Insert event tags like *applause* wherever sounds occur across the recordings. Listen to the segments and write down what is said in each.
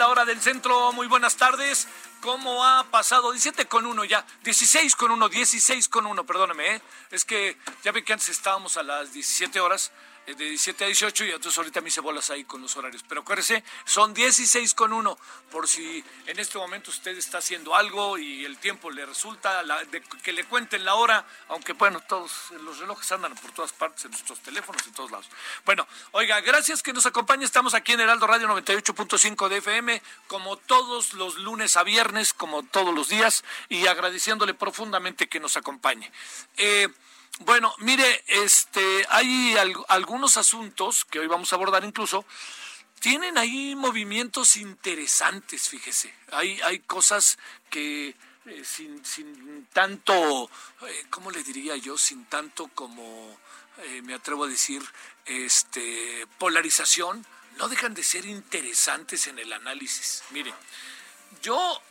La hora del centro. Muy buenas tardes. ¿Cómo ha pasado? 17 con 1 ya. 16 con 1, 16 con 1, perdóneme. ¿eh? Es que ya ve que antes estábamos a las 17 horas de 17 a 18 y entonces ahorita me hice bolas ahí con los horarios. Pero acuérdese, son 16 con 1 por si en este momento usted está haciendo algo y el tiempo le resulta, que le cuenten la hora, aunque bueno, todos los relojes andan por todas partes, en nuestros teléfonos, en todos lados. Bueno, oiga, gracias que nos acompañe. Estamos aquí en Heraldo Radio 98.5 de FM, como todos los lunes a viernes, como todos los días, y agradeciéndole profundamente que nos acompañe. Eh, bueno, mire, este, hay algunos asuntos que hoy vamos a abordar incluso. Tienen ahí movimientos interesantes, fíjese. Hay, hay cosas que eh, sin, sin, tanto, eh, ¿cómo le diría yo? Sin tanto como, eh, me atrevo a decir, este, polarización, no dejan de ser interesantes en el análisis. Mire, yo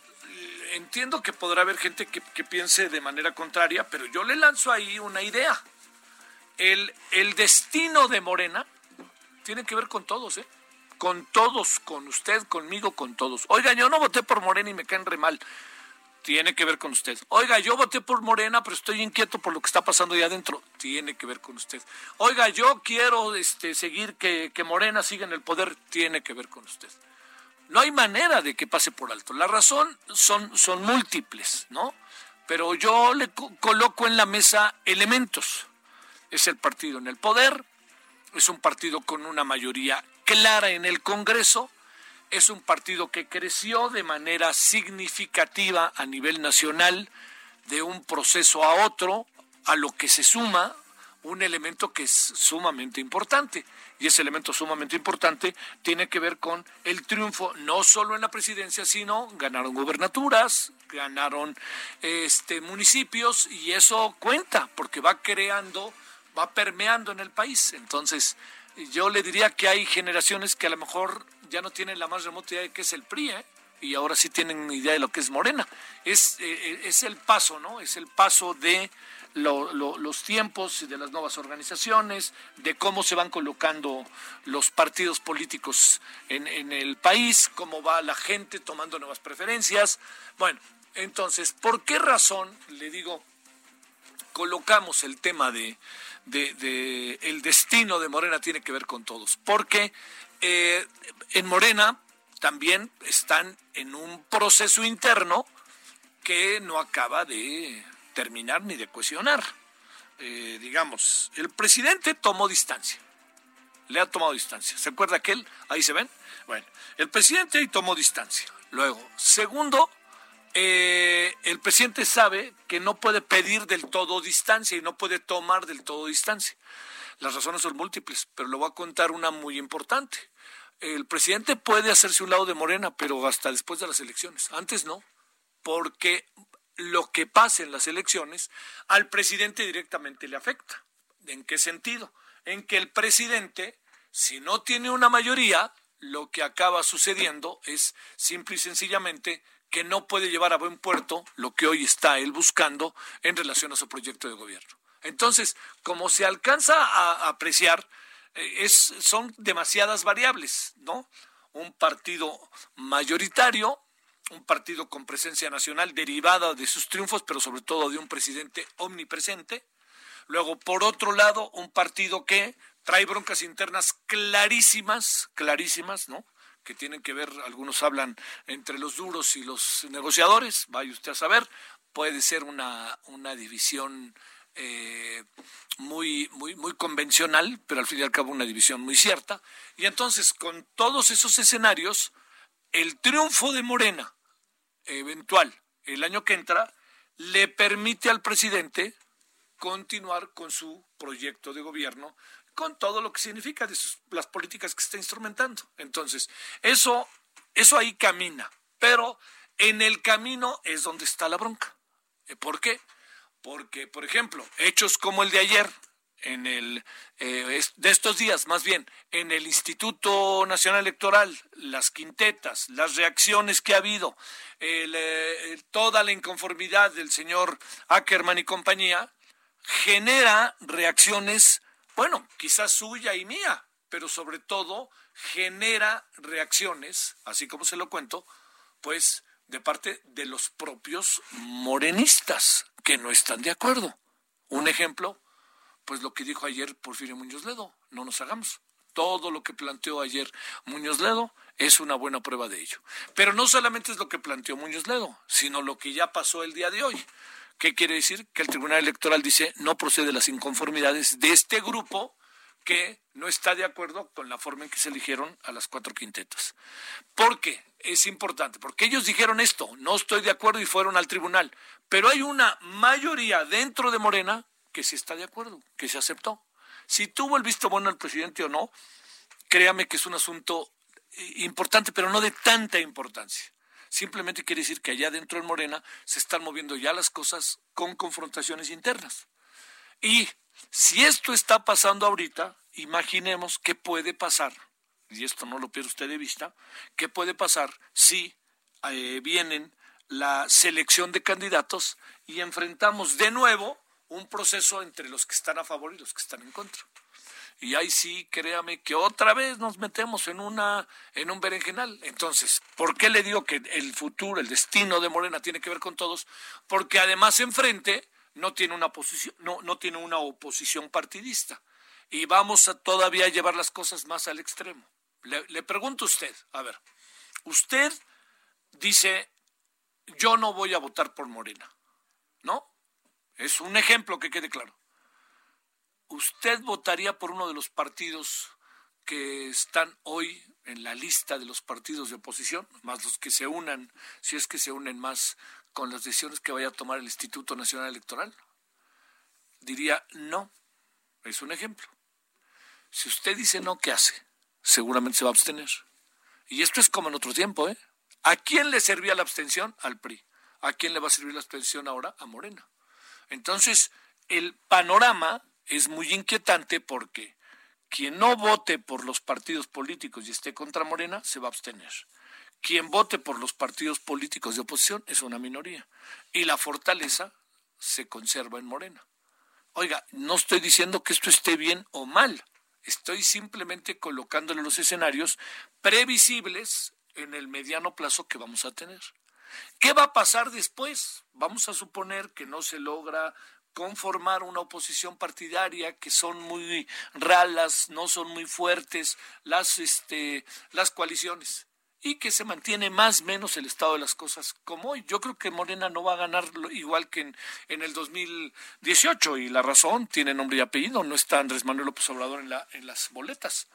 entiendo que podrá haber gente que, piense de manera contraria, pero yo le lanzo ahí una idea. El, el destino de Morena tiene que ver con todos, ¿eh? Con todos, con usted, conmigo, con todos. Oiga, yo no voté por Morena y me caen re mal. Tiene que ver con usted. Oiga, yo voté por Morena, pero estoy inquieto por lo que está pasando ahí adentro. Tiene que ver con usted. Oiga, yo quiero este, seguir que, que Morena siga en el poder. Tiene que ver con usted. No hay manera de que pase por alto. La razón son, son múltiples, ¿no? Pero yo le coloco en la mesa elementos. Es el partido en el poder, es un partido con una mayoría clara en el Congreso, es un partido que creció de manera significativa a nivel nacional de un proceso a otro, a lo que se suma un elemento que es sumamente importante. Y ese elemento sumamente importante tiene que ver con el triunfo no solo en la presidencia, sino ganaron gubernaturas, ganaron este municipios y eso cuenta porque va creando, va permeando en el país. Entonces, yo le diría que hay generaciones que a lo mejor ya no tienen la más remota idea de qué es el PRI, ¿eh? y ahora sí tienen idea de lo que es Morena. Es, eh, es el paso, ¿no? Es el paso de los tiempos de las nuevas organizaciones, de cómo se van colocando los partidos políticos en, el país, cómo va la gente tomando nuevas preferencias. Bueno, entonces, ¿por qué razón, le digo, colocamos el tema de, de, el destino de Morena tiene que ver con todos? Porque eh, en Morena también están en un proceso interno que no acaba de terminar ni de cuestionar. Eh, digamos, el presidente tomó distancia. Le ha tomado distancia. ¿Se acuerda aquel? Ahí se ven. Bueno, el presidente ahí tomó distancia. Luego, segundo, eh, el presidente sabe que no puede pedir del todo distancia y no puede tomar del todo distancia. Las razones son múltiples, pero le voy a contar una muy importante. El presidente puede hacerse un lado de Morena, pero hasta después de las elecciones. Antes no, porque lo que pase en las elecciones al presidente directamente le afecta. ¿En qué sentido? En que el presidente, si no tiene una mayoría, lo que acaba sucediendo es simple y sencillamente que no puede llevar a buen puerto lo que hoy está él buscando en relación a su proyecto de gobierno. Entonces, como se alcanza a apreciar, eh, son demasiadas variables, ¿no? Un partido mayoritario, un partido con presencia nacional derivada de sus triunfos, pero sobre todo de un presidente omnipresente. Luego, por otro lado, un partido que trae broncas internas clarísimas, clarísimas, ¿no? Que tienen que ver, algunos hablan entre los duros y los negociadores, vaya usted a saber, puede ser una, una división eh, muy, muy, muy convencional, pero al fin y al cabo una división muy cierta. Y entonces, con todos esos escenarios, el triunfo de Morena, eventual, el año que entra, le permite al presidente continuar con su proyecto de gobierno, con todo lo que significa de las políticas que está instrumentando. Entonces, eso, eso ahí camina, pero en el camino es donde está la bronca. ¿Por qué? Porque, por ejemplo, hechos como el de ayer, en el eh, de estos días más bien en el Instituto Nacional Electoral las quintetas las reacciones que ha habido eh, toda la inconformidad del señor Ackerman y compañía genera reacciones bueno quizás suya y mía pero sobre todo genera reacciones así como se lo cuento pues de parte de los propios morenistas que no están de acuerdo. Un ejemplo, pues lo que dijo ayer Porfirio Muñoz Ledo, no nos hagamos. Todo lo que planteó ayer Muñoz Ledo es una buena prueba de ello. Pero no solamente es lo que planteó Muñoz Ledo, sino lo que ya pasó el día de hoy. ¿Qué quiere decir? Que el Tribunal Electoral dice no procede las inconformidades de este grupo que no está de acuerdo con la forma en que se eligieron a las cuatro quintetas. ¿Por qué? Es importante, porque ellos dijeron esto, no estoy de acuerdo y fueron al tribunal, pero hay una mayoría dentro de Morena que sí está de acuerdo, que se aceptó. Si tuvo el visto bueno el presidente o no, créame que es un asunto eh, importante, pero no de tanta importancia. Simplemente quiere decir que allá dentro de Morena se están moviendo ya las cosas con confrontaciones internas. Y si esto está pasando ahorita, imaginemos qué puede pasar, y esto no lo pierde usted de vista, qué puede pasar si eh, vienen la selección de candidatos y enfrentamos de nuevo un proceso entre los que están a favor y los que están en contra. Y ahí sí, créame que otra vez nos metemos en una en un berenjenal. Entonces, ¿por qué le digo que el futuro, el destino de Morena tiene que ver con todos? Porque además enfrente no tiene una posición, no, no tiene una oposición partidista. Y vamos a todavía llevar las cosas más al extremo. Le, le pregunto a usted, a ver, usted dice, yo no voy a votar por Morena, ¿no? Es un ejemplo que quede claro. ¿Usted votaría por uno de los partidos que están hoy en la lista de los partidos de oposición, más los que se unan, si es que se unen más con las decisiones que vaya a tomar el Instituto Nacional Electoral? Diría no. Es un ejemplo. Si usted dice no, ¿qué hace? Seguramente se va a abstener. Y esto es como en otro tiempo, ¿eh? ¿A quién le servía la abstención? Al PRI. ¿A quién le va a servir la abstención ahora? A Morena. Entonces, el panorama es muy inquietante porque quien no vote por los partidos políticos y esté contra Morena se va a abstener quien vote por los partidos políticos de oposición es una minoría y la fortaleza se conserva en Morena. Oiga, no estoy diciendo que esto esté bien o mal, estoy simplemente colocándole los escenarios previsibles en el mediano plazo que vamos a tener. ¿Qué va a pasar después? Vamos a suponer que no se logra conformar una oposición partidaria que son muy ralas, no son muy fuertes las este las coaliciones y que se mantiene más o menos el estado de las cosas como hoy. Yo creo que Morena no va a ganar igual que en, en el 2018 y la razón tiene nombre y apellido, no está Andrés Manuel López Obrador en, la, en las boletas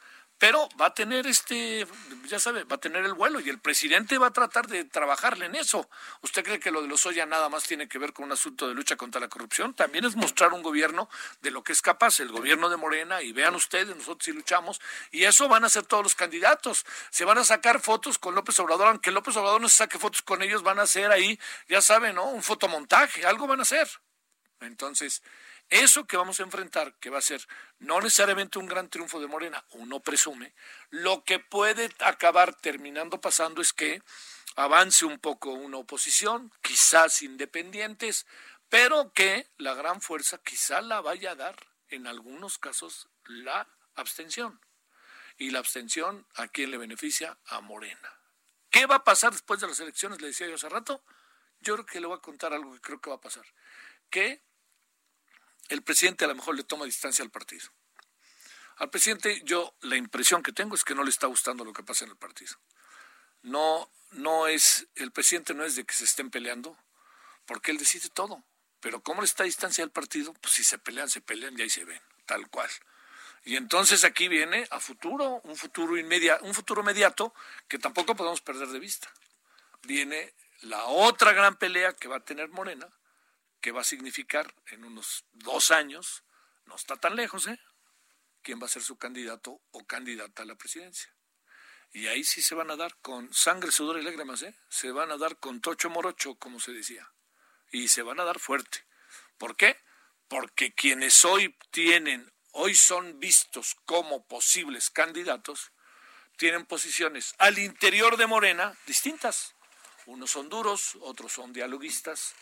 pero va a tener este, ya sabe, va a tener el vuelo y el presidente va a tratar de trabajarle en eso. ¿Usted cree que lo de los Oya nada más tiene que ver con un asunto de lucha contra la corrupción? También es mostrar un gobierno de lo que es capaz, el gobierno de Morena, y vean ustedes, nosotros sí luchamos, y eso van a hacer todos los candidatos. Se van a sacar fotos con López Obrador, aunque López Obrador no se saque fotos con ellos, van a hacer ahí, ya saben, ¿no? Un fotomontaje, algo van a hacer. Entonces, eso que vamos a enfrentar, que va a ser no necesariamente un gran triunfo de Morena, uno presume, lo que puede acabar terminando pasando es que avance un poco una oposición, quizás independientes, pero que la gran fuerza quizá la vaya a dar en algunos casos la abstención. Y la abstención, ¿a quién le beneficia? A Morena. ¿Qué va a pasar después de las elecciones? Le decía yo hace rato. Yo creo que le voy a contar algo que creo que va a pasar. Que el presidente a lo mejor le toma distancia al partido. Al presidente yo la impresión que tengo es que no le está gustando lo que pasa en el partido. No, no es, el presidente no es de que se estén peleando, porque él decide todo. Pero ¿cómo le está a distancia al partido? Pues si se pelean, se pelean y ahí se ven, tal cual. Y entonces aquí viene a futuro, un futuro inmediato, un futuro inmediato que tampoco podemos perder de vista. Viene la otra gran pelea que va a tener Morena, que va a significar en unos dos años, no está tan lejos, ¿eh? quién va a ser su candidato o candidata a la presidencia. Y ahí sí se van a dar con sangre, sudor y lágrimas, ¿eh? Se van a dar con tocho morocho, como se decía. Y se van a dar fuerte. ¿Por qué? Porque quienes hoy tienen, hoy son vistos como posibles candidatos, tienen posiciones al interior de Morena distintas. Unos son duros, otros son dialoguistas,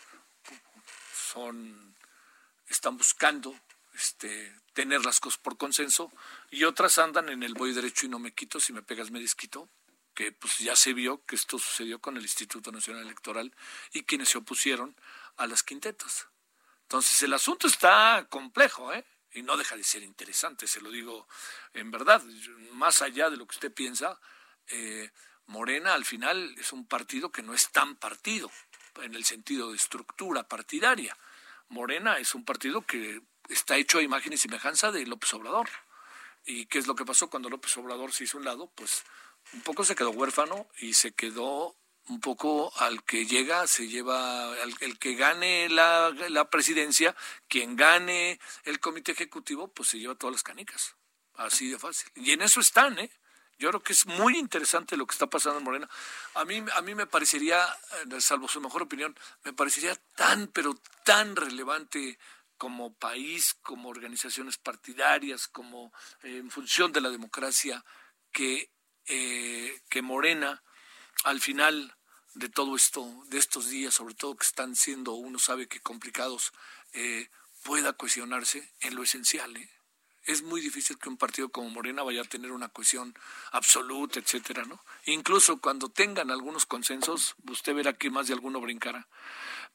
están buscando este, tener las cosas por consenso, y otras andan en el voy derecho y no me quito, si me pegas me desquito, que pues ya se vio que esto sucedió con el Instituto Nacional Electoral y quienes se opusieron a las quintetas. Entonces el asunto está complejo, ¿eh? Y no deja de ser interesante, se lo digo en verdad, más allá de lo que usted piensa, eh, Morena al final es un partido que no es tan partido en el sentido de estructura partidaria. Morena es un partido que está hecho a imagen y semejanza de López Obrador. ¿Y qué es lo que pasó cuando López Obrador se hizo un lado? Pues un poco se quedó huérfano y se quedó un poco al que llega, se lleva, el que gane la, la presidencia, quien gane el comité ejecutivo, pues se lleva todas las canicas. Así de fácil. Y en eso están, ¿eh? Yo creo que es muy interesante lo que está pasando en Morena. A mí, a mí me parecería, salvo su mejor opinión, me parecería tan, pero tan relevante como país, como organizaciones partidarias, como eh, en función de la democracia, que, eh, que Morena, al final de todo esto, de estos días, sobre todo que están siendo, uno sabe que complicados, eh, pueda cohesionarse en lo esencial. Es muy difícil que un partido como Morena vaya a tener una cohesión absoluta, etcétera, ¿no? Incluso cuando tengan algunos consensos, usted verá que más de alguno brincará.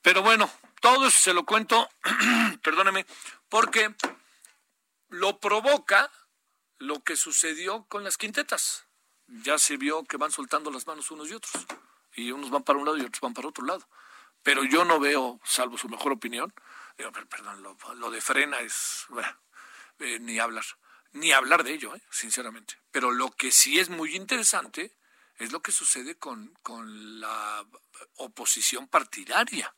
Pero bueno, todo eso se lo cuento, *clears throat* perdóneme, porque lo provoca lo que sucedió con las quintetas. Ya se vio que van soltando las manos unos y otros. Y unos van para un lado y otros van para otro lado. Pero yo no veo, salvo su mejor opinión, perdón, lo, de frena es, bueno, eh, ni hablar, ni hablar de ello, eh, sinceramente. Pero lo que sí es muy interesante es lo que sucede con, con la oposición partidaria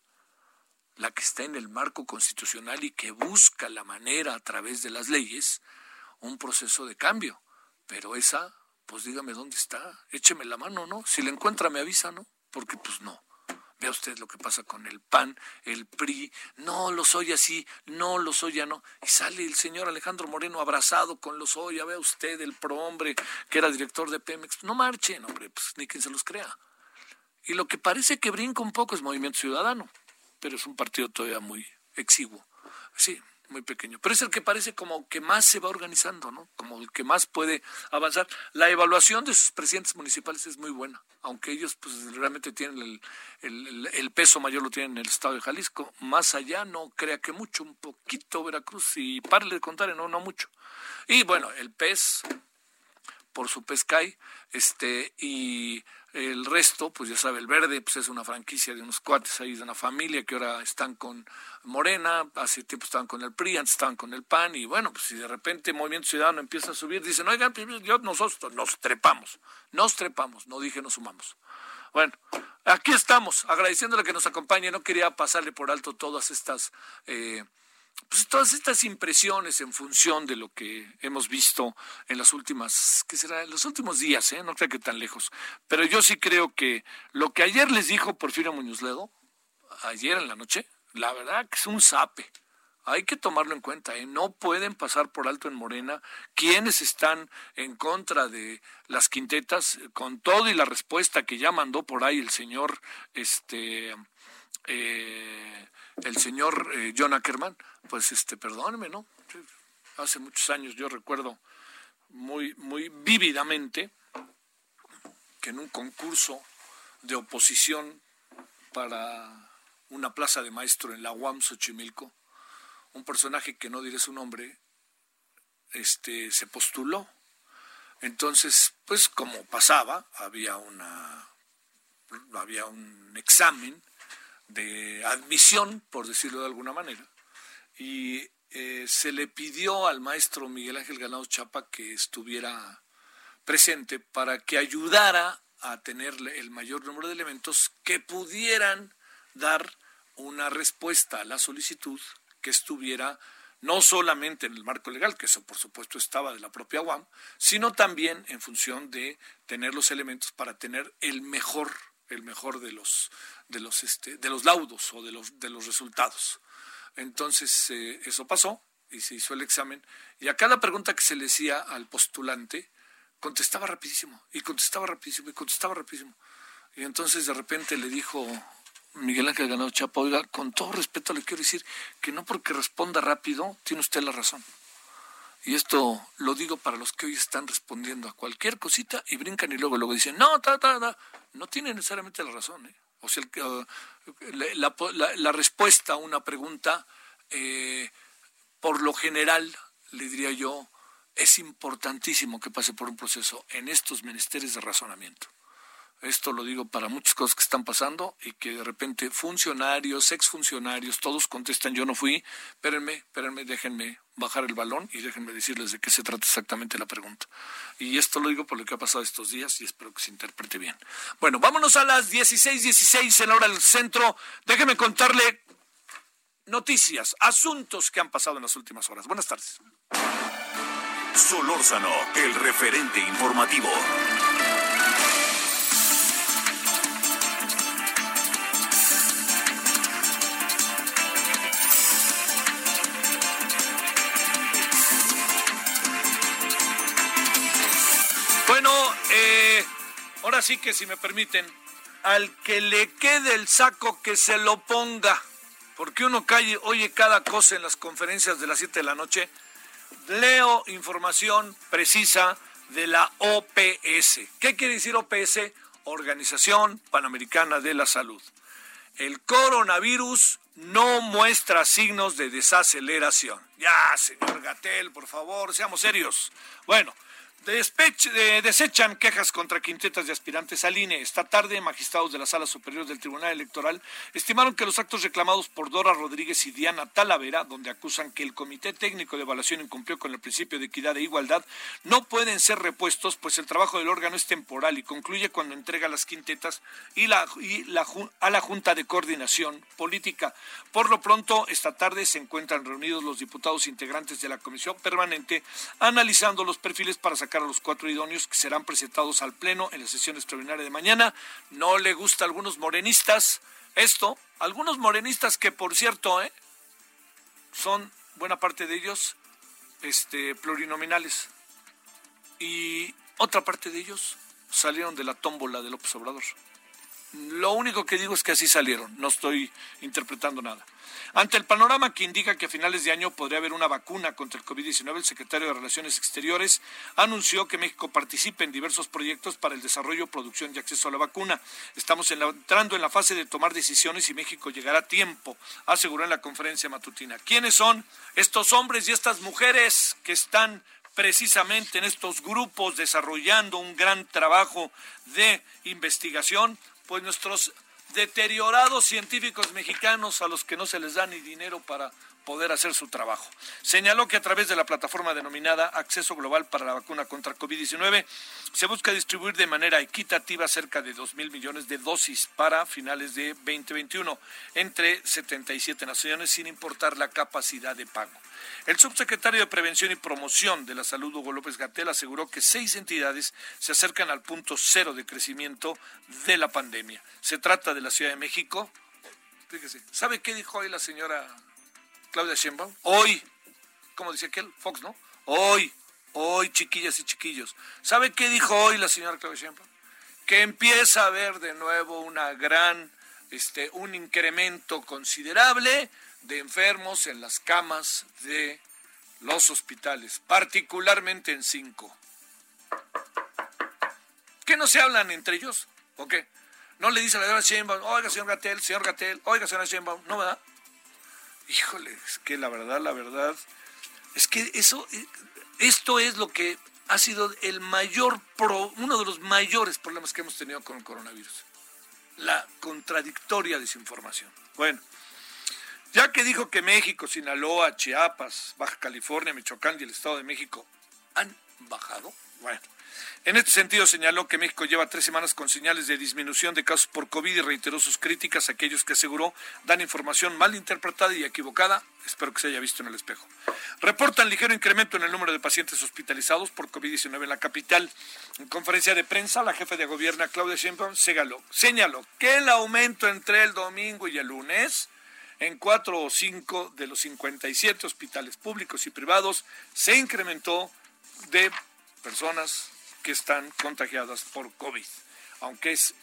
la que está en el marco constitucional y que busca la manera a través de las leyes un proceso de cambio. Pero esa, pues dígame dónde está, écheme la mano, ¿no? Si la encuentra me avisa, ¿no? Porque pues no. Vea usted lo que pasa con el PAN, el PRI, no lo soy así, no lo soy ya no. Y sale el señor Alejandro Moreno abrazado con los ya vea usted, el prohombre que era director de Pemex. No marchen, hombre, pues ni quien se los crea. Y lo que parece que brinca un poco es Movimiento Ciudadano pero es un partido todavía muy exiguo. Sí, muy pequeño. Pero es el que parece como que más se va organizando, ¿no? Como el que más puede avanzar. La evaluación de sus presidentes municipales es muy buena, aunque ellos pues realmente tienen el, el, peso mayor, lo tienen en el estado de Jalisco. Más allá no crea que mucho, un poquito Veracruz y párale de contar, no, no mucho. Y bueno, el PES, por su PESCAI, este, y el resto, pues ya sabe, el verde, pues es una franquicia de unos cuates ahí de una familia que ahora están con Morena, hace tiempo estaban con el PRI, antes estaban con el PAN, y bueno, pues si de repente Movimiento Ciudadano empieza a subir, dicen, oigan, pues, yo, nosotros nos trepamos, nos trepamos, no dije nos sumamos. Bueno, aquí estamos, agradeciéndole que nos acompañe, no quería pasarle por alto todas estas... Eh, pues todas estas impresiones en función de lo que hemos visto en las últimas, ¿qué será? En los últimos días, ¿eh? No creo que tan lejos. Pero yo sí creo que lo que ayer les dijo Porfirio Muñoz Ledo, ayer en la noche, la verdad que es un sape. Hay que tomarlo en cuenta, ¿eh? no pueden pasar por alto en Morena quienes están en contra de las quintetas, con todo y la respuesta que ya mandó por ahí el señor, este, eh, el señor eh, John Ackerman, pues este, perdóneme, ¿no? Hace muchos años yo recuerdo vívidamente que en un concurso de oposición para una plaza de maestro en la UAM Xochimilco, un personaje que no diré su nombre, este, se postuló. Entonces, pues como pasaba, había una había un examen de admisión, por decirlo de alguna manera, y eh, se le pidió al maestro Miguel Ángel Ganado Chapa que estuviera presente para que ayudara a tener el mayor número de elementos que pudieran dar una respuesta a la solicitud que estuviera no solamente en el marco legal, que eso por supuesto estaba de la propia UAM, sino también en función de tener los elementos para tener el mejor, el mejor de los, de los, este, de los laudos o de los, de los resultados. Entonces eh, eso pasó y se hizo el examen y a cada pregunta que se le hacía al postulante contestaba rapidísimo y contestaba rapidísimo y contestaba rapidísimo. Y entonces de repente le dijo Miguel Ángel Ganado Chapa, oiga, con todo respeto le quiero decir que no porque responda rápido tiene usted la razón. Y esto lo digo para los que hoy están respondiendo a cualquier cosita y brincan y luego luego dicen, no, ta, ta, ta. no tiene necesariamente la razón. ¿eh? O sea, la, la, respuesta a una pregunta, eh, por lo general, le diría yo, es importantísimo que pase por un proceso en estos menesteres de razonamiento. Esto lo digo para muchas cosas que están pasando y que de repente funcionarios, exfuncionarios, todos contestan yo no fui, espérenme, espérenme, déjenme bajar el balón y déjenme decirles de qué se trata exactamente la pregunta. Y esto lo digo por lo que ha pasado estos días y espero que se interprete bien. Bueno, vámonos a las 16:16 16 en la hora del centro. Déjenme contarle noticias, asuntos que han pasado en las últimas horas. Buenas tardes. Solórzano, el referente informativo. Ahora sí que si me permiten, al que le quede el saco que se lo ponga, porque uno calle, oye cada cosa en las conferencias de las 7 de la noche. Leo información precisa de la OPS. ¿Qué quiere decir OPS? Organización Panamericana de la Salud. El coronavirus no muestra signos de desaceleración. Ya, señor Gatel, por favor, seamos serios. Bueno, desechan quejas contra quintetas de aspirantes al INE. Esta tarde, magistrados de la Sala Superior del Tribunal Electoral estimaron que los actos reclamados por Dora Rodríguez y Diana Talavera, donde acusan que el Comité Técnico de Evaluación incumplió con el principio de equidad e igualdad, no pueden ser repuestos, pues el trabajo del órgano es temporal y concluye cuando entrega las quintetas y, la, y la, a la Junta de Coordinación Política. Por lo pronto, esta tarde se encuentran reunidos los diputados integrantes de la Comisión Permanente analizando los perfiles para sacar a los cuatro idóneos que serán presentados al Pleno en la sesión extraordinaria de mañana. No le gusta a algunos morenistas esto, algunos morenistas que, por cierto, ¿eh? son buena parte de ellos este, plurinominales. Y otra parte de ellos salieron de la tómbola de López Obrador. Lo único que digo es que así salieron, no estoy interpretando nada. Ante el panorama que indica que a finales de año podría haber una vacuna contra el COVID-19, el secretario de Relaciones Exteriores anunció que México participa en diversos proyectos para el desarrollo, producción y acceso a la vacuna. Estamos entrando en la fase de tomar decisiones y México llegará a tiempo, aseguró en la conferencia matutina. ¿Quiénes son estos hombres y estas mujeres que están precisamente en estos grupos desarrollando un gran trabajo de investigación? Pues nuestros deteriorados científicos mexicanos a los que no se les da ni dinero para poder hacer su trabajo. Señaló que a través de la plataforma denominada Acceso Global para la Vacuna contra COVID-19 se busca distribuir de manera equitativa cerca de 2 mil millones de dosis para finales de 2021 entre 77 naciones sin importar la capacidad de pago. El subsecretario de Prevención y Promoción de la Salud, Hugo López Gatel, aseguró que seis entidades se acercan al punto cero de crecimiento de la pandemia. Se trata de la Ciudad de México. Fíjese, ¿sabe qué dijo hoy la señora Claudia Sheinbaum? Hoy, como dice aquel, Fox, ¿no? Hoy, hoy, chiquillas y chiquillos. ¿Sabe qué dijo hoy la señora Claudia Sheinbaum? Que empieza a haber de nuevo una gran, este, un incremento considerable de enfermos en las camas de los hospitales, particularmente en cinco. qué no se hablan entre ellos? ¿O qué? No le dice a la señora Sheinbaum, oiga, señor Gatel, señor Gatel, oiga, señora Sheinbaum, ¿no, verdad? Híjole, es que la verdad, la verdad, es que eso, eh, esto es lo que ha sido el mayor, pro, uno de los mayores problemas que hemos tenido con el coronavirus. La contradictoria desinformación. Bueno, ya que dijo que México, Sinaloa, Chiapas, Baja California, Michoacán y el Estado de México han bajado, bueno, en este sentido, señaló que México lleva tres semanas con señales de disminución de casos por COVID y reiteró sus críticas a aquellos que aseguró dan información mal interpretada y equivocada. Espero que se haya visto en el espejo. Reportan ligero incremento en el número de pacientes hospitalizados por COVID-19 en la capital. En conferencia de prensa, la jefa de gobierno, Claudia Sheinbaum, señaló que el aumento entre el domingo y el lunes en cuatro o cinco de los 57 hospitales públicos y privados se incrementó de personas que están contagiadas por COVID. Aunque es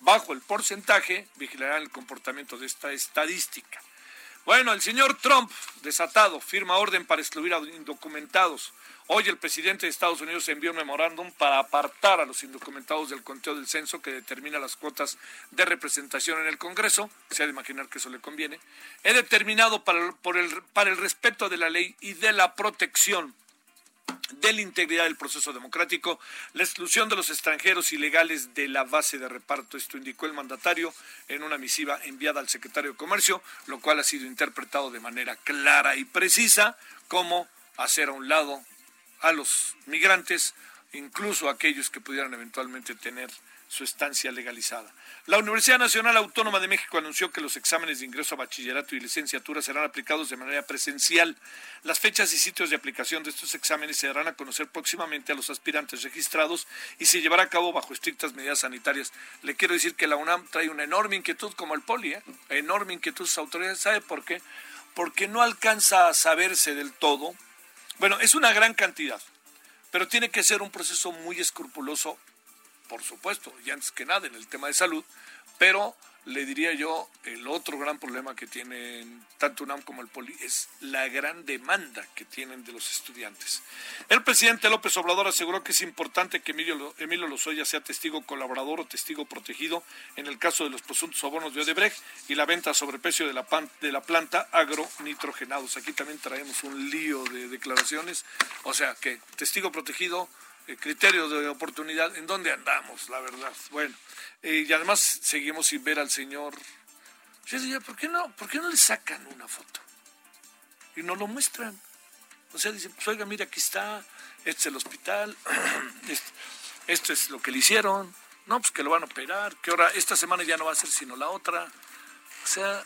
bajo el porcentaje, vigilarán el comportamiento de esta estadística. Bueno, el señor Trump, desatado, firma orden para excluir a indocumentados. Hoy el presidente de Estados Unidos envió un memorándum para apartar a los indocumentados del conteo del censo que determina las cuotas de representación en el Congreso. Se ha de imaginar que eso le conviene. He determinado para, el, para el respeto de la ley y de la protección de la integridad del proceso democrático, la exclusión de los extranjeros ilegales de la base de reparto. Esto indicó el mandatario en una misiva enviada al secretario de Comercio, lo cual ha sido interpretado de manera clara y precisa como hacer a un lado a los migrantes, incluso aquellos que pudieran eventualmente tener su estancia legalizada. La Universidad Nacional Autónoma de México anunció que los exámenes de ingreso a bachillerato y licenciatura serán aplicados de manera presencial. Las fechas y sitios de aplicación de estos exámenes se darán a conocer próximamente a los aspirantes registrados y se llevará a cabo bajo estrictas medidas sanitarias. Le quiero decir que la UNAM trae una enorme inquietud como el POLI, ¿eh? enorme inquietud sus autoridades. ¿Sabe por qué? Porque no alcanza a saberse del todo. Bueno, es una gran cantidad, pero tiene que ser un proceso muy escrupuloso por supuesto, y antes que nada en el tema de salud, pero le diría yo, el otro gran problema que tienen tanto UNAM como el POLI es la gran demanda que tienen de los estudiantes. El presidente López Obrador aseguró que es importante que Emilio, Emilio Lozoya sea testigo colaborador o testigo protegido en el caso de los presuntos sobornos de Odebrecht y la venta a sobreprecio de la, de la planta agronitrogenados. Aquí también traemos un lío de declaraciones, o sea que testigo protegido criterio de oportunidad, ¿en dónde andamos, la verdad? Bueno, eh, y además seguimos sin ver al señor. Yo decía, ¿por qué no, por qué no le sacan una foto? Y no lo muestran. O sea, dicen, pues oiga, mira, aquí está, este es el hospital, *clears throat* esto, es lo que le hicieron, no, pues que lo van a operar, que ahora, esta semana ya no va a ser sino la otra. O sea,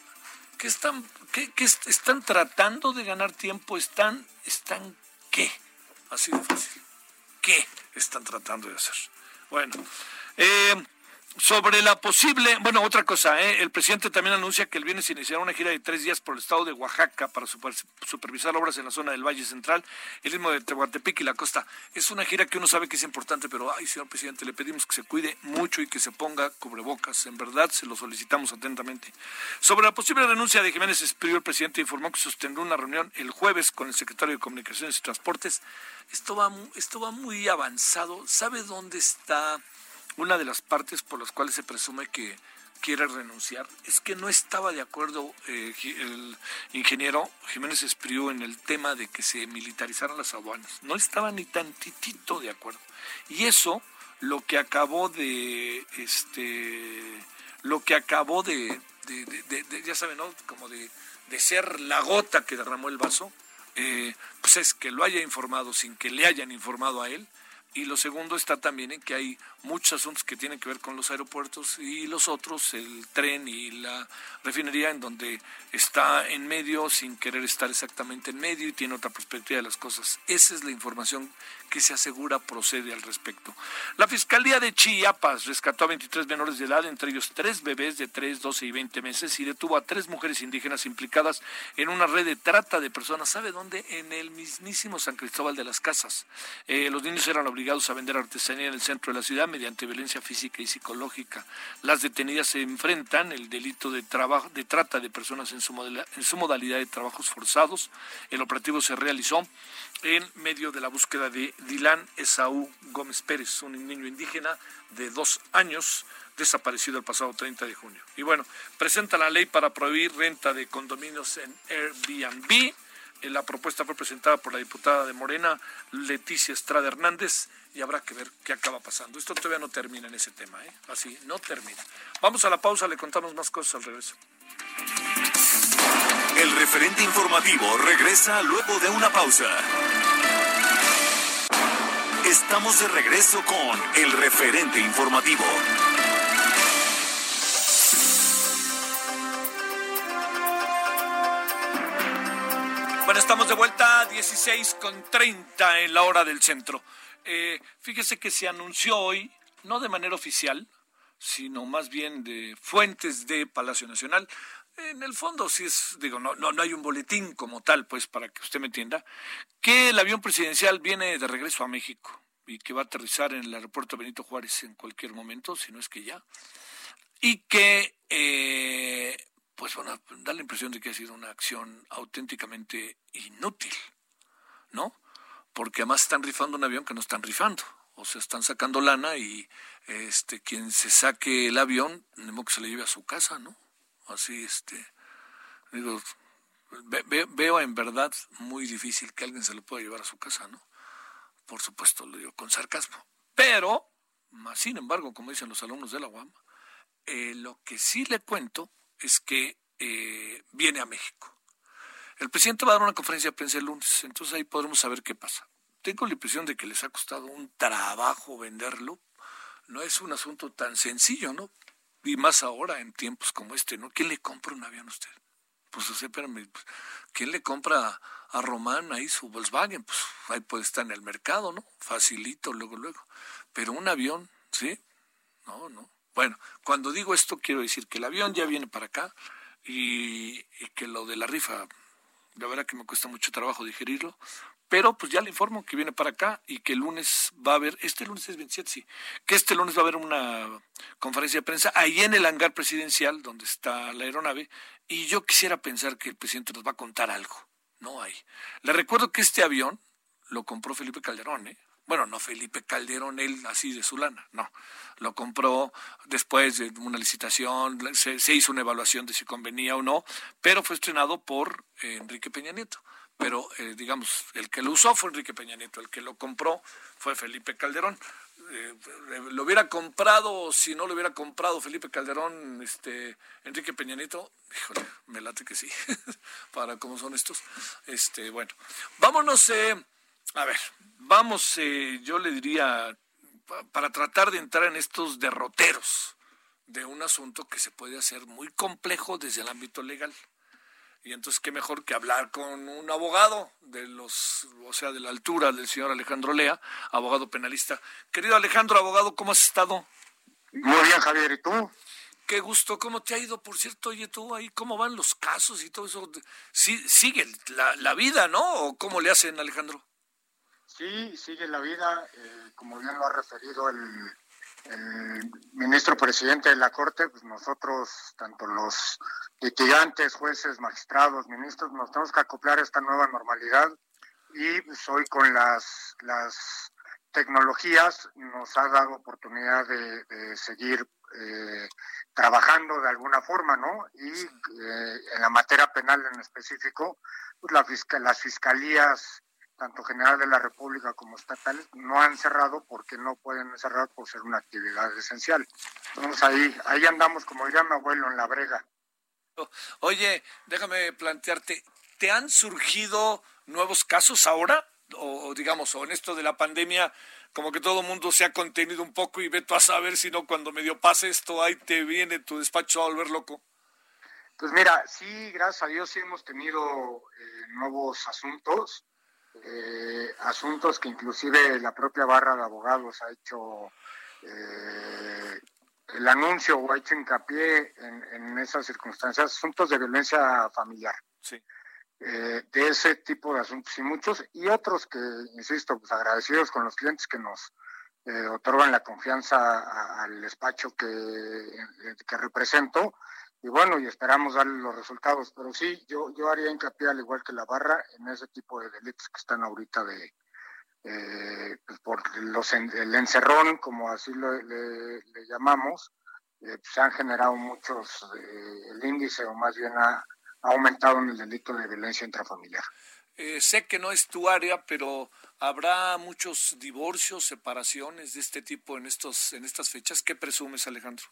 ¿qué están, qué, qué están tratando de ganar tiempo? ¿Están, están qué? Así de fácil qué están tratando de hacer. Bueno, eh, sobre la posible, bueno, otra cosa, ¿eh? el presidente también anuncia que el viernes iniciará una gira de tres días por el estado de Oaxaca para supervisar obras en la zona del Valle Central, el mismo de Tehuantepec y la costa. Es una gira que uno sabe que es importante, pero, ay, señor presidente, le pedimos que se cuide mucho y que se ponga cubrebocas. En verdad, se lo solicitamos atentamente. Sobre la posible renuncia de Jiménez Espriu, el presidente informó que sostendrá una reunión el jueves con el secretario de Comunicaciones y Transportes. Esto va, esto va muy avanzado. ¿Sabe dónde está? Una de las partes por las cuales se presume que quiere renunciar es que no estaba de acuerdo eh, el ingeniero Jiménez Espriu en el tema de que se militarizaran las aduanas. No estaba ni tantitito de acuerdo. Y eso lo que acabó de este lo que acabó de, ya saben, ¿no? como de, ser la gota que derramó el vaso, eh, pues es que lo haya informado sin que le hayan informado a él, y lo segundo está también en que hay muchos asuntos que tienen que ver con los aeropuertos y los otros, el tren y la refinería, en donde está en medio sin querer estar exactamente en medio y tiene otra perspectiva de las cosas. Esa es la información que se asegura procede al respecto. La Fiscalía de Chiapas rescató a 23 menores de edad, entre ellos tres bebés de 3, 12 y 20 meses, y detuvo a tres mujeres indígenas implicadas en una red de trata de personas. ¿Sabe dónde? En el mismísimo San Cristóbal de las Casas. Eh, los niños eran obligados a vender artesanía en el centro de la ciudad mediante violencia física y psicológica. Las detenidas se enfrentan el delito de, trabajo, de trata de personas en su, en su modalidad de trabajos forzados. El operativo se realizó en medio de la búsqueda de Dilan Esaú Gómez Pérez, un niño indígena de dos años desaparecido el pasado 30 de junio. Y bueno, presenta la ley para prohibir renta de condominios en Airbnb. Eh, la propuesta fue presentada por la diputada de Morena, Leticia Estrada Hernández, y habrá que ver qué acaba pasando. Esto todavía no termina en ese tema, ¿eh? Así, no termina. Vamos a la pausa, le contamos más cosas al regreso. El referente informativo regresa luego de una pausa. Estamos de regreso con el referente informativo. Bueno, estamos de vuelta a 16 con 30 en la hora del centro. Eh, fíjese que se anunció hoy, no de manera oficial, sino más bien de fuentes de Palacio Nacional. En el fondo, sí es, digo, no, no, no hay un boletín como tal, pues, para que usted me entienda, que el avión presidencial viene de regreso a México y que va a aterrizar en el aeropuerto Benito Juárez en cualquier momento, si no es que ya, y que, eh, pues, bueno, da la impresión de que ha sido una acción auténticamente inútil, ¿no? Porque además están rifando un avión que no están rifando o sea, están sacando lana y este quien se saque el avión, tenemos que se le lleve a su casa, ¿no? Así, este, digo, veo en verdad muy difícil que alguien se lo pueda llevar a su casa, ¿no? Por supuesto, lo digo con sarcasmo. Pero, sin embargo, como dicen los alumnos de la UAM, eh, lo que sí le cuento es que eh, viene a México. El presidente va a dar una conferencia de prensa el lunes, entonces ahí podremos saber qué pasa tengo la impresión de que les ha costado un trabajo venderlo. No es un asunto tan sencillo, ¿no? Y más ahora en tiempos como este, ¿no? ¿Quién le compra un avión a usted? Pues, o sea, espérame, pues, ¿quién le compra a Román ahí su Volkswagen? Pues ahí puede estar en el mercado, ¿no? Facilito, luego, luego. Pero un avión, ¿sí? No, no. Bueno, cuando digo esto quiero decir que el avión ya viene para acá y, y que lo de la rifa, la verdad que me cuesta mucho trabajo digerirlo, pero pues ya le informo que viene para acá y que el lunes va a haber, este lunes es 27, sí, que este lunes va a haber una conferencia de prensa ahí en el hangar presidencial donde está la aeronave y yo quisiera pensar que el presidente nos va a contar algo. No hay. Le recuerdo que este avión lo compró Felipe Calderón, ¿eh? Bueno, no Felipe Calderón, él así de su lana, no. Lo compró después de una licitación, se, hizo una evaluación de si convenía o no, pero fue estrenado por eh, Enrique Peña Nieto pero eh, digamos, el que lo usó fue Enrique Peña Nieto, el que lo compró fue Felipe Calderón. Eh, lo hubiera comprado, si no lo hubiera comprado Felipe Calderón, este, Enrique Peña Nieto, híjole, me late que sí, *laughs* para cómo son estos. Este, bueno, vámonos, eh, a ver, vamos, yo le diría, para tratar de entrar en estos derroteros de un asunto que se puede hacer muy complejo desde el ámbito legal. Y entonces, qué mejor que hablar con un abogado de los, o sea, de la altura del señor Alejandro Lea, abogado penalista. Querido Alejandro, abogado, ¿cómo has estado? Muy bien, Javier, ¿y tú? Qué gusto, ¿cómo te ha ido? Por cierto, oye, tú ahí, ¿cómo van los casos y todo eso? ¿Sí, ¿Sigue la, la vida, no? ¿O cómo le hacen, Alejandro? Sí, sigue la vida, eh, como bien lo ha referido el, el ministro presidente de la Corte, pues nosotros, tanto los litigantes, jueces, magistrados, ministros, nos tenemos que acoplar a esta nueva normalidad y pues, hoy con las, las tecnologías nos ha dado oportunidad de, seguir eh, trabajando de alguna forma, ¿no? Y eh, en la materia penal en específico, pues la las fiscalías tanto general de la República como estatales, no han cerrado porque no pueden cerrar por ser una actividad esencial. Entonces ahí, ahí andamos, como diría mi abuelo, en la brega. Oye, déjame plantearte, ¿te han surgido nuevos casos ahora? O digamos, o en esto de la pandemia, como que todo el mundo se ha contenido un poco y ve tú a saber si no, cuando medio pase esto, ahí te viene tu despacho a volver loco. Pues mira, sí, gracias a Dios sí hemos tenido eh, nuevos asuntos eh, asuntos que inclusive la propia barra de abogados ha hecho eh, el anuncio o ha hecho hincapié en, esas circunstancias, asuntos de violencia familiar. Eh, de ese tipo de asuntos y muchos, y otros que, insisto, pues agradecidos con los clientes que nos otorgan la confianza al despacho que, que represento, y bueno, y esperamos darle los resultados. Pero sí, yo, yo haría hincapié, al igual que la barra, en ese tipo de delitos que están ahorita de, eh, pues, por los, el encerrón, como así le, llamamos, eh, se han generado muchos, eh, el índice o más bien ha, aumentado en el delito de violencia intrafamiliar. sé que no es tu área, pero habrá muchos divorcios, separaciones de este tipo en estos en estas fechas. ¿Qué presumes, Alejandro?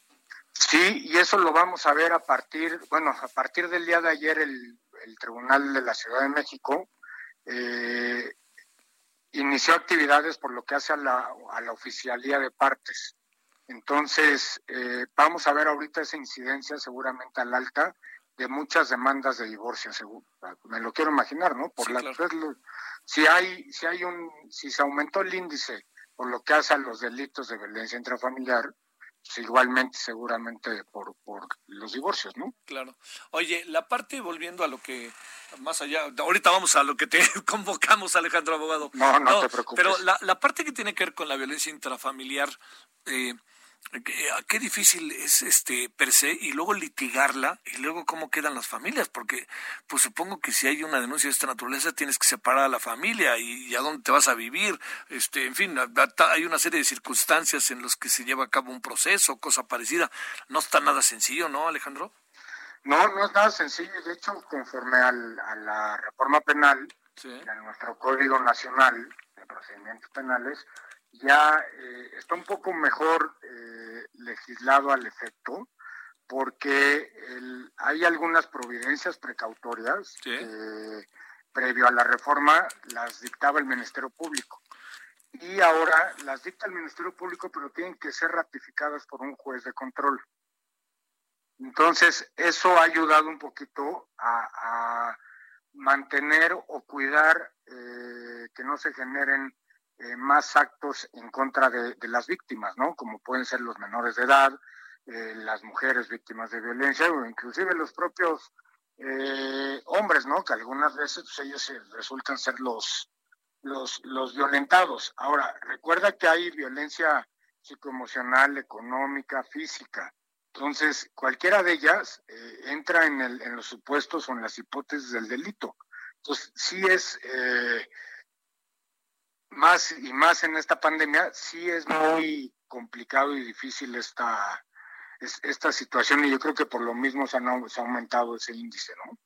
Sí, y eso lo vamos a ver a partir, bueno, a partir del día de ayer el, el Tribunal de la Ciudad de México eh, inició actividades por lo que hace a la, a la oficialía de partes. Entonces, eh, vamos a ver ahorita esa incidencia seguramente al alta de muchas demandas de divorcio, seguro. me lo quiero imaginar, ¿no? Por la, si hay, si hay un, si se aumentó el índice por lo que hace a los delitos de violencia intrafamiliar, igualmente seguramente por, por los divorcios, ¿no? Claro. Oye, la parte, volviendo a lo que, más allá, ahorita vamos a lo que te *laughs* convocamos, Alejandro Abogado. No, no, te preocupes. Pero la, la, parte que tiene que ver con la violencia intrafamiliar, eh, qué difícil es este per se y luego litigarla y luego cómo quedan las familias porque pues supongo que si hay una denuncia de esta naturaleza tienes que separar a la familia y, a dónde te vas a vivir este en fin hay una serie de circunstancias en las que se lleva a cabo un proceso cosa parecida. No está nada sencillo no Alejandro no no es nada sencillo de hecho conforme al, a la reforma penal en nuestro código nacional de procedimientos penales ya eh, está un poco mejor eh, legislado al efecto, porque hay algunas providencias precautorias que previo a la reforma las dictaba el Ministerio Público. Y ahora las dicta el Ministerio Público, pero tienen que ser ratificadas por un juez de control. Entonces, eso ha ayudado un poquito a, mantener o cuidar eh, que no se generen eh, más actos en contra de, las víctimas, ¿no? Como pueden ser los menores de edad, eh, las mujeres víctimas de violencia o inclusive los propios eh, hombres, ¿no? Que algunas veces pues, ellos resultan ser los, los, violentados. Ahora, recuerda que hay violencia psicoemocional, económica, física. Entonces, cualquiera de ellas entra en, el, en los supuestos o en las hipótesis del delito. Entonces, sí es más y más en esta pandemia, sí es muy complicado y difícil esta, esta situación y yo creo que por lo mismo se, ha aumentado ese índice, ¿no?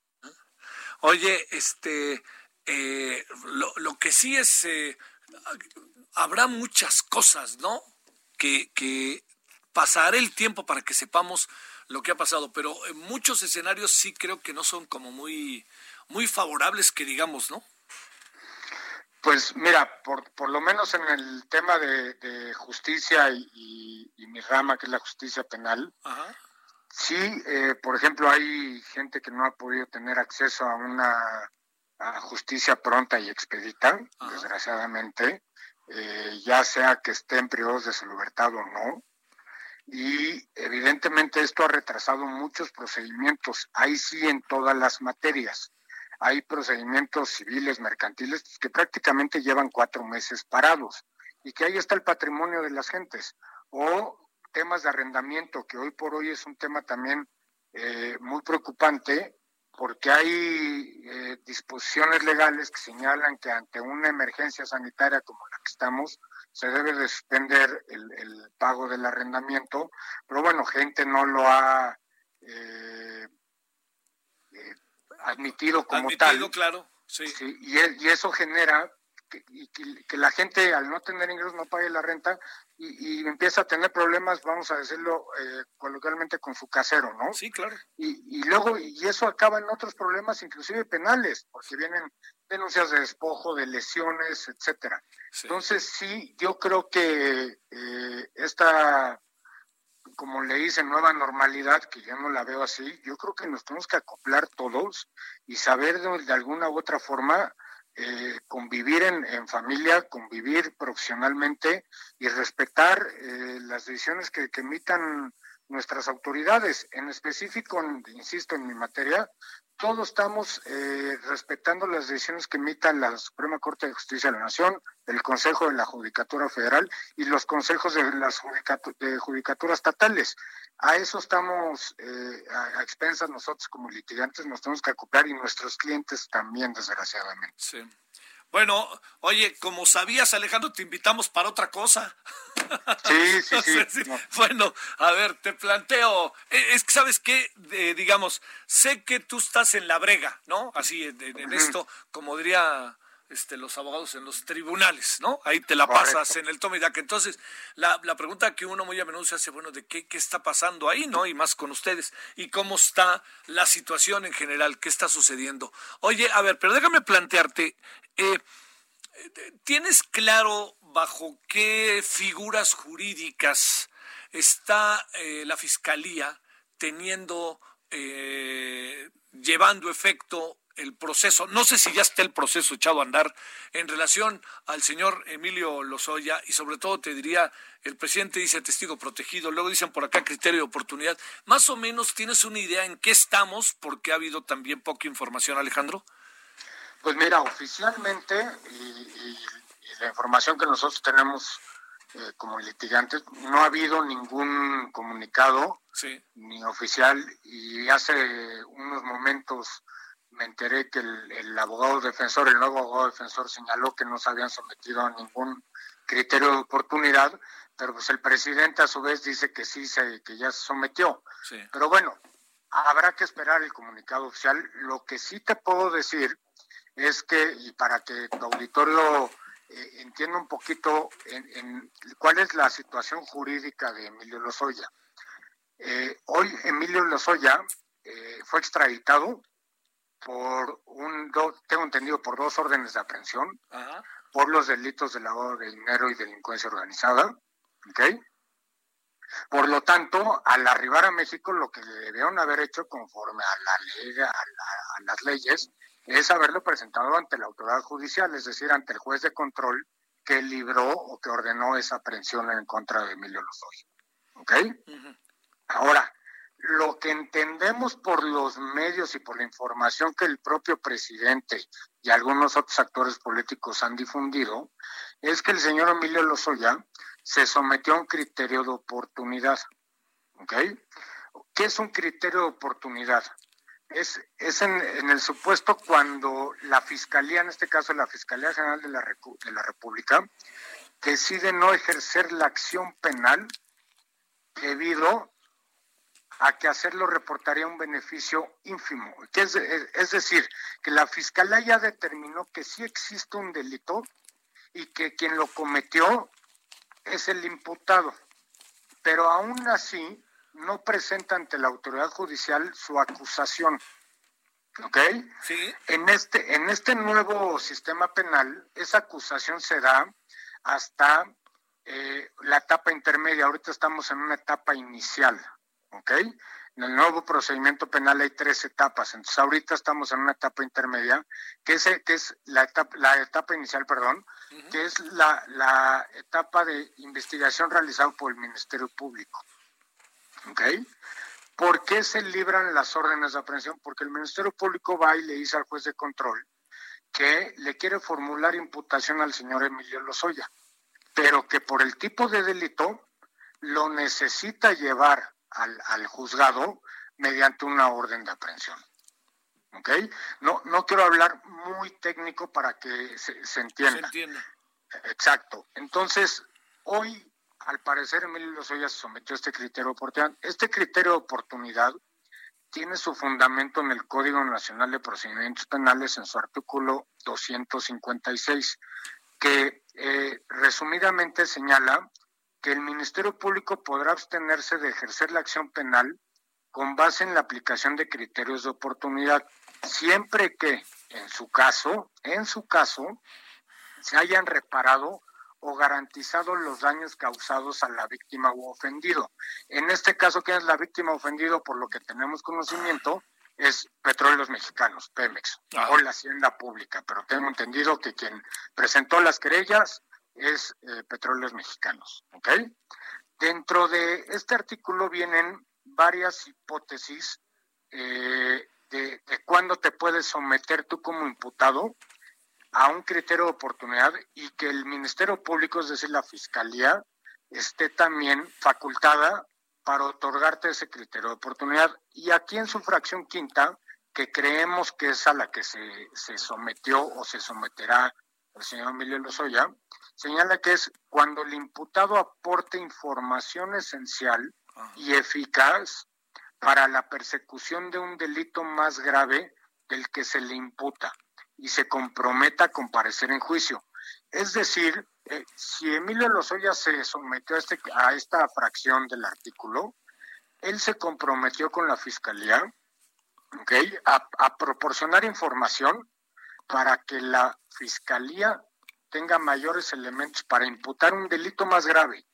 Oye, este, eh, lo, que sí es, eh, habrá muchas cosas, ¿no? Que, que pasará el tiempo para que sepamos lo que ha pasado, pero en muchos escenarios sí creo que no son como muy, muy favorables que digamos, ¿no? Pues mira, por, por lo menos en el tema de, justicia y, mi rama, que es la justicia penal, sí, eh, por ejemplo, hay gente que no ha podido tener acceso a una justicia pronta y expedita, desgraciadamente, eh, ya sea que estén privados de su libertad o no. Y evidentemente esto ha retrasado muchos procedimientos, ahí sí en todas las materias hay procedimientos civiles, mercantiles, que prácticamente llevan cuatro meses parados y que ahí está el patrimonio de las gentes. O temas de arrendamiento, que hoy por hoy es un tema también eh, muy preocupante porque hay eh, disposiciones legales que señalan que ante una emergencia sanitaria como la que estamos, se debe de suspender el, pago del arrendamiento, pero bueno, gente no lo ha eh, admitido como admitido, claro, sí. y, eso genera que, que, la gente al no tener ingresos no pague la renta y, empieza a tener problemas, vamos a decirlo eh, coloquialmente, con su casero, ¿no? Sí, claro. Y, y luego, y eso acaba en otros problemas, inclusive penales, porque vienen denuncias de despojo, de lesiones, etcétera. Entonces, sí, yo creo que eh, esta como le dicen, nueva normalidad, que yo no la veo así, yo creo que nos tenemos que acoplar todos y saber de, alguna u otra forma eh, convivir en, familia, convivir profesionalmente y respetar eh, las decisiones que, emitan nuestras autoridades. En específico, insisto, en mi materia, todos estamos eh, respetando las decisiones que emita la Suprema Corte de Justicia de la Nación, el Consejo de la Judicatura Federal y los consejos de las de judicatura estatales. A eso estamos eh, a, expensas nosotros como litigantes, nos tenemos que acoplar y nuestros clientes también, desgraciadamente. Sí. Bueno, oye, como sabías, Alejandro, te invitamos para otra cosa. Sí, sí, *laughs* sí. Bueno, a ver, te planteo, eh, es que sabes qué, digamos, sé que tú estás en la brega, ¿no? Así, en, esto, como diría este, los abogados en los tribunales, ¿no? Ahí te la pasas en el tome que Entonces, la, la, pregunta que uno muy a menudo se hace, bueno, ¿de qué, qué está pasando ahí, no? Y más con ustedes. ¿Y cómo está la situación en general? ¿Qué está sucediendo? Oye, a ver, pero déjame plantearte, eh, ¿Tienes claro bajo qué figuras jurídicas está eh, la Fiscalía teniendo, eh, llevando efecto el proceso, no sé si ya está el proceso echado a andar en relación al señor Emilio Lozoya y sobre todo te diría, el presidente dice testigo protegido, luego dicen por acá criterio de oportunidad. Más o menos tienes una idea en qué estamos porque ha habido también poca información, Alejandro. Pues mira, oficialmente y, la información que nosotros tenemos eh, como litigantes, no ha habido ningún comunicado ni oficial y hace unos momentos me enteré que el, abogado defensor, el nuevo abogado defensor señaló que no se habían sometido a ningún criterio de oportunidad, pero pues el presidente a su vez dice que sí, se, que ya se sometió. Pero bueno, habrá que esperar el comunicado oficial. Lo que sí te puedo decir es que, y para que tu auditorio eh, entienda un poquito en, cuál es la situación jurídica de Emilio Lozoya. Eh, hoy Emilio Lozoya eh, fue extraditado por un, tengo entendido, por dos órdenes de aprehensión, por los delitos de lavado de dinero y delincuencia organizada, ¿ok? Por lo tanto, al arribar a México, lo que debieron haber hecho conforme a la ley, a las leyes, es haberlo presentado ante la autoridad judicial, es decir, ante el juez de control que libró o que ordenó esa aprehensión en contra de Emilio Lozoya. ¿Ok? Ahora, lo que entendemos por los medios y por la información que el propio presidente y algunos otros actores políticos han difundido, es que el señor Emilio Lozoya se sometió a un criterio de oportunidad. ¿Ok? ¿Qué es un criterio de oportunidad? es, es en, el supuesto cuando la Fiscalía, en este caso la Fiscalía General de la, de la República, decide no ejercer la acción penal debido a que hacerlo reportaría un beneficio ínfimo. Que es, es, decir, que la Fiscalía ya determinó que sí existe un delito y que quien lo cometió es el imputado. Pero aún así, no presenta ante la autoridad judicial su acusación. ¿Ok? Sí. En este, en este nuevo sistema penal, esa acusación se da hasta eh, la etapa intermedia. Ahorita estamos en una etapa inicial. ¿Ok? En el nuevo procedimiento penal hay tres etapas. Entonces, ahorita estamos en una etapa intermedia, que es, que es la, etapa, la etapa inicial, perdón, que es la, la etapa de investigación realizada por el Ministerio Público. ¿Ok? ¿Por qué se libran las órdenes de aprehensión? Porque el Ministerio Público va y le dice al juez de control que le quiere formular imputación al señor Emilio Lozoya, pero que por el tipo de delito lo necesita llevar al, juzgado mediante una orden de aprehensión. ¿Ok? No, no quiero hablar muy técnico para que se, se entienda. Se entienda. Exacto. Entonces, hoy al parecer Emilio Lozoya se sometió a este criterio de oportunidad. Este criterio de oportunidad tiene su fundamento en el Código Nacional de Procedimientos Penales en su artículo 256, que eh, resumidamente señala que el Ministerio Público podrá abstenerse de ejercer la acción penal con base en la aplicación de criterios de oportunidad, siempre que, en su caso, en su caso, se hayan reparado o garantizado los daños causados a la víctima u ofendido. En este caso, ¿quién es la víctima ofendido? Por lo que tenemos conocimiento, es Petróleos Mexicanos, Pemex, ah. o la Hacienda Pública, pero tengo entendido que quien presentó las querellas es eh, Petróleos Mexicanos, ¿ok? Dentro de este artículo vienen varias hipótesis eh, de, de cuándo te puedes someter tú como imputado a un criterio de oportunidad y que el Ministerio Público, es decir, la Fiscalía, esté también facultada para otorgarte ese criterio de oportunidad. Y aquí en su fracción quinta, que creemos que es a la que se, se sometió o se someterá el señor Emilio Lozoya, señala que es cuando el imputado aporte información esencial y eficaz para la persecución de un delito más grave del que se le imputa y se comprometa a comparecer en juicio. Es decir, eh, si Emilio Lozoya se sometió a, este, a esta fracción del artículo, él se comprometió con la fiscalía okay, a, proporcionar información para que la fiscalía tenga mayores elementos para imputar un delito más grave.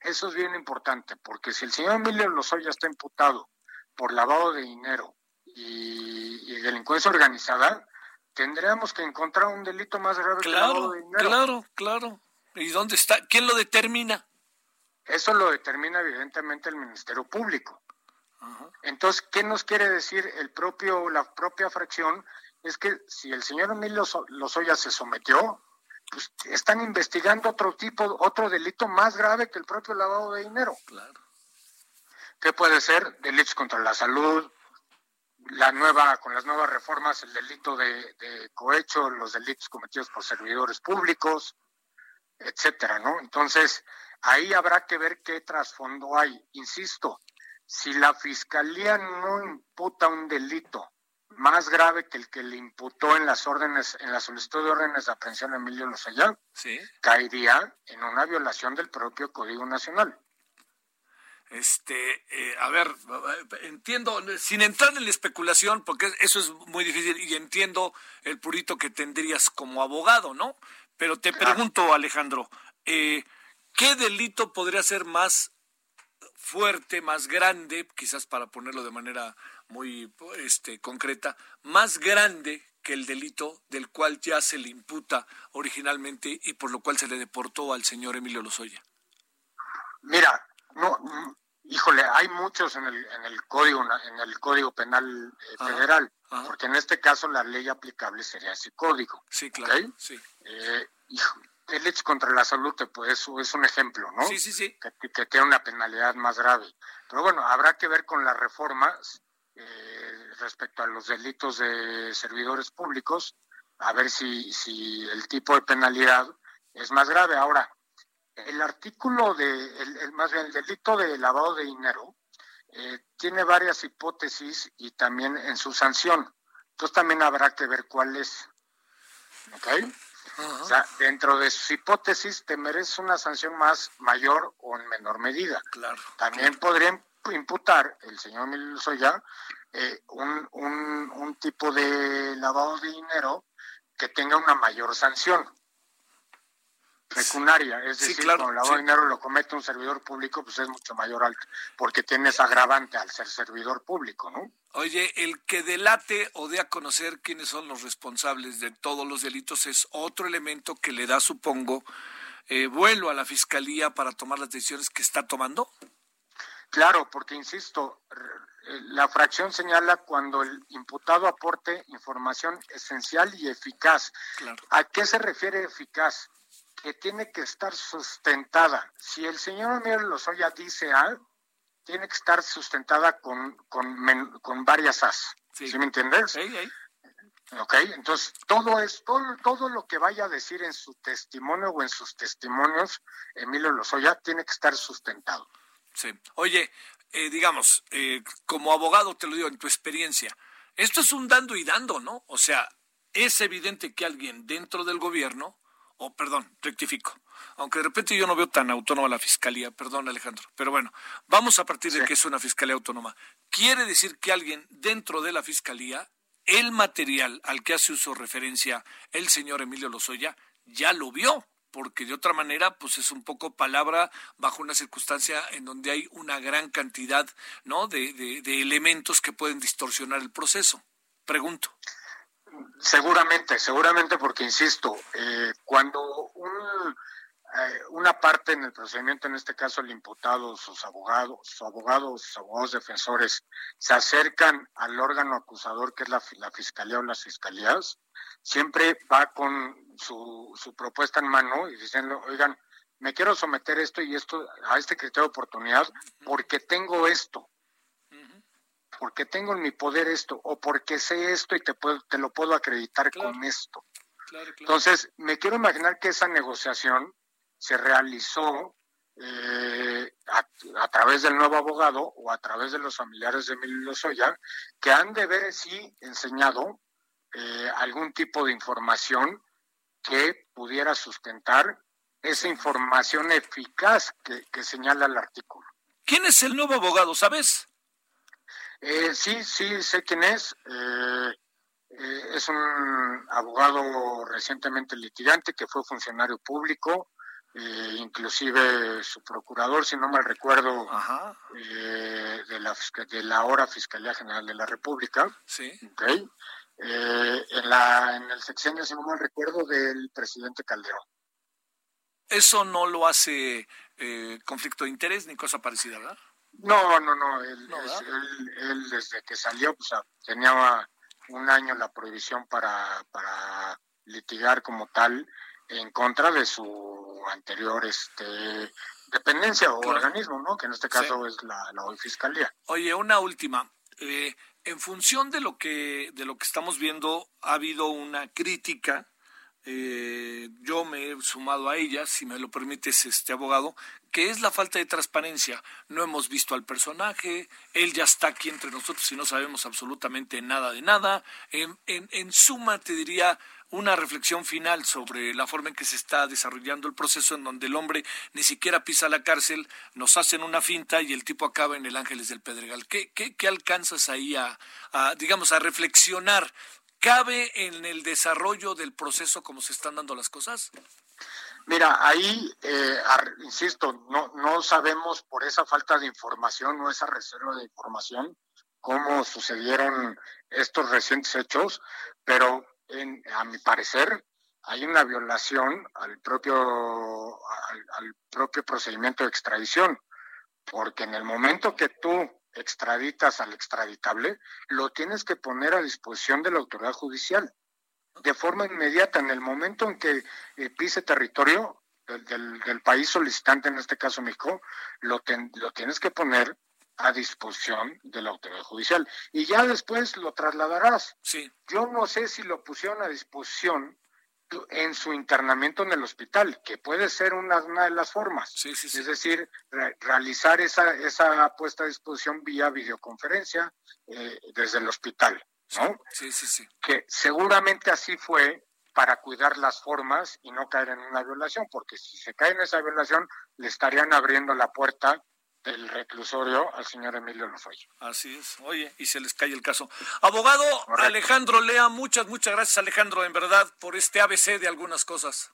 Eso es bien importante, porque si el señor Emilio Lozoya está imputado por lavado de dinero y, y delincuencia organizada, tendríamos que encontrar un delito más grave claro, que dinero. Claro, claro. ¿Y dónde está? ¿Quién lo determina? Eso lo determina evidentemente el Ministerio Público. Entonces, ¿qué nos quiere decir el propio, la propia fracción? Es que si el señor Emilio Lozoya se sometió, pues están investigando otro tipo, otro delito más grave que el propio lavado de dinero. Claro. ¿Qué puede ser? Delitos contra la salud, la nueva, con las nuevas reformas, el delito de, cohecho, los delitos cometidos por servidores públicos, etcétera, ¿no? Entonces, ahí habrá que ver qué trasfondo hay. Insisto, si la fiscalía no imputa un delito más grave que el que le imputó en las órdenes, en la solicitud de órdenes de aprehensión a Emilio Lozoya, ¿Sí? caería en una violación del propio Código Nacional. Este, eh, a ver, entiendo, sin entrar en la especulación, porque eso es muy difícil, y entiendo el purito que tendrías como abogado, ¿no? Pero te pregunto, Alejandro, eh, ¿qué delito podría ser más fuerte, más grande, quizás para ponerlo de manera muy este, concreta, más grande que el delito del cual ya se le imputa originalmente y por lo cual se le deportó al señor Emilio Lozoya? Mira, no, mm, híjole, hay muchos en el, en el código en el código penal eh, federal, porque en este caso la ley aplicable sería ese código. Sí, claro. Sí. Eh, el hecho contra la salud pues, es un ejemplo, ¿no? Sí, sí, sí. Que, tiene una penalidad más grave. Pero bueno, habrá que ver con las reformas eh, respecto a los delitos de servidores públicos, a ver si, si el tipo de penalidad es más grave. Ahora, el artículo de, el, más bien el delito de lavado de dinero eh, tiene varias hipótesis y también en su sanción. Entonces también habrá que ver cuál es. ¿Ok? O sea, dentro de sus hipótesis te merece una sanción más mayor o en menor medida. Claro. También podría imputar el señor Emilio eh, un, un, un tipo de lavado de dinero que tenga una mayor sanción pecunaria, es decir, cuando el lavado de dinero lo comete un servidor público, pues es mucho mayor alto, porque tienes agravante al ser servidor público, ¿no? Oye, el que delate o dé a conocer quiénes son los responsables de todos los delitos es otro elemento que le da, supongo, eh, vuelo a la fiscalía para tomar las decisiones que está tomando. Claro, porque insisto, la fracción señala cuando el imputado aporte información esencial y eficaz. ¿A qué se refiere eficaz? que tiene que estar sustentada. Si el señor Emilio Lozoya dice A, tiene que estar sustentada con, con, con varias As. Sí. me entiendes? Sí, Ok, entonces todo es todo, todo lo que vaya a decir en su testimonio o en sus testimonios, Emilio Lozoya, tiene que estar sustentado. Sí. Oye, eh, digamos, eh, como abogado te lo digo en tu experiencia, esto es un dando y dando, ¿no? O sea, es evidente que alguien dentro del gobierno o perdón, rectifico. Aunque de repente yo no veo tan autónoma la fiscalía, perdón Alejandro, pero bueno, vamos a partir de que es una fiscalía autónoma. Quiere decir que alguien dentro de la fiscalía, el material al que hace uso referencia el señor Emilio Lozoya, ya lo vio, porque de otra manera, pues es un poco palabra bajo una circunstancia en donde hay una gran cantidad, ¿no? De, elementos que pueden distorsionar el proceso. Pregunto. Seguramente, seguramente porque, insisto, eh, cuando eh, una parte en el procedimiento, en este caso el imputado, sus abogados, sus abogados, sus abogados defensores, se acercan al órgano acusador, que es la fiscalía o las fiscalías, siempre va con su, su propuesta en mano y diciendo, oigan, me quiero someter esto y esto a este criterio de oportunidad porque tengo esto, porque tengo en mi poder esto o porque sé esto y te puedo, te lo puedo acreditar con esto. Entonces, me quiero imaginar que esa negociación se realizó eh, a, través del nuevo abogado o a través de los familiares de Emilio Lozoya, que han de ver sí enseñado eh, algún tipo de información que pudiera sustentar esa información eficaz que, señala el artículo. ¿Quién es el nuevo abogado, sabes? Eh, sí, sí, sé quién es. Eh, eh, es un abogado recientemente litigante que fue funcionario público, inclusive su procurador, si no mal recuerdo, de, la, de la ahora Fiscalía General de la República. Sí. En, la, en el sexenio, si no mal recuerdo, del presidente Calderón. Eso no lo hace eh, conflicto de interés ni cosa parecida, ¿verdad? No, no, no. Él, él, desde que salió, pues, tenía un año la prohibición para, para litigar como tal en contra de su anterior este dependencia o organismo, ¿no? Que en este caso es la, la Fiscalía. Oye, una última. Eh, en función de lo que de lo que estamos viendo, ha habido una crítica eh, yo me he sumado a ella, si me lo permites, este abogado, que es la falta de transparencia. No hemos visto al personaje, él ya está aquí entre nosotros y no sabemos absolutamente nada de nada. En, en, en suma, te diría una reflexión final sobre la forma en que se está desarrollando el proceso en donde el hombre ni siquiera pisa la cárcel, nos hacen una finta y el tipo acaba en el Ángeles del Pedregal. ¿Qué, qué, qué alcanzas ahí a, digamos, a reflexionar ¿Cabe en el desarrollo del proceso como se están dando las cosas? Mira, ahí, eh, insisto, no, no sabemos por esa falta de información o esa reserva de información cómo sucedieron estos recientes hechos, pero en, a mi parecer hay una violación al propio, al propio procedimiento de extradición, porque en el momento que tú extraditas al extraditable, lo tienes que poner a disposición de la autoridad judicial de forma inmediata. En el momento en que eh, pise territorio del, del, país solicitante, en este caso México, lo, lo tienes que poner a disposición de la autoridad judicial y ya después lo trasladarás. Sí. Yo no sé si lo pusieron a disposición en su internamiento en el hospital, que puede ser una, una de las formas. Es decir, realizar esa, esa puesta a disposición vía videoconferencia eh, desde el hospital. ¿no? Sí, sí, sí. Que seguramente así fue para cuidar las formas y no caer en una violación, porque si se cae en esa violación, le estarían abriendo la puerta del reclusorio al señor Emilio Lozoya. Así es. Oye, y se les cae el caso. Abogado Alejandro Lea, muchas, muchas gracias Alejandro, en verdad, por este ABC de algunas cosas.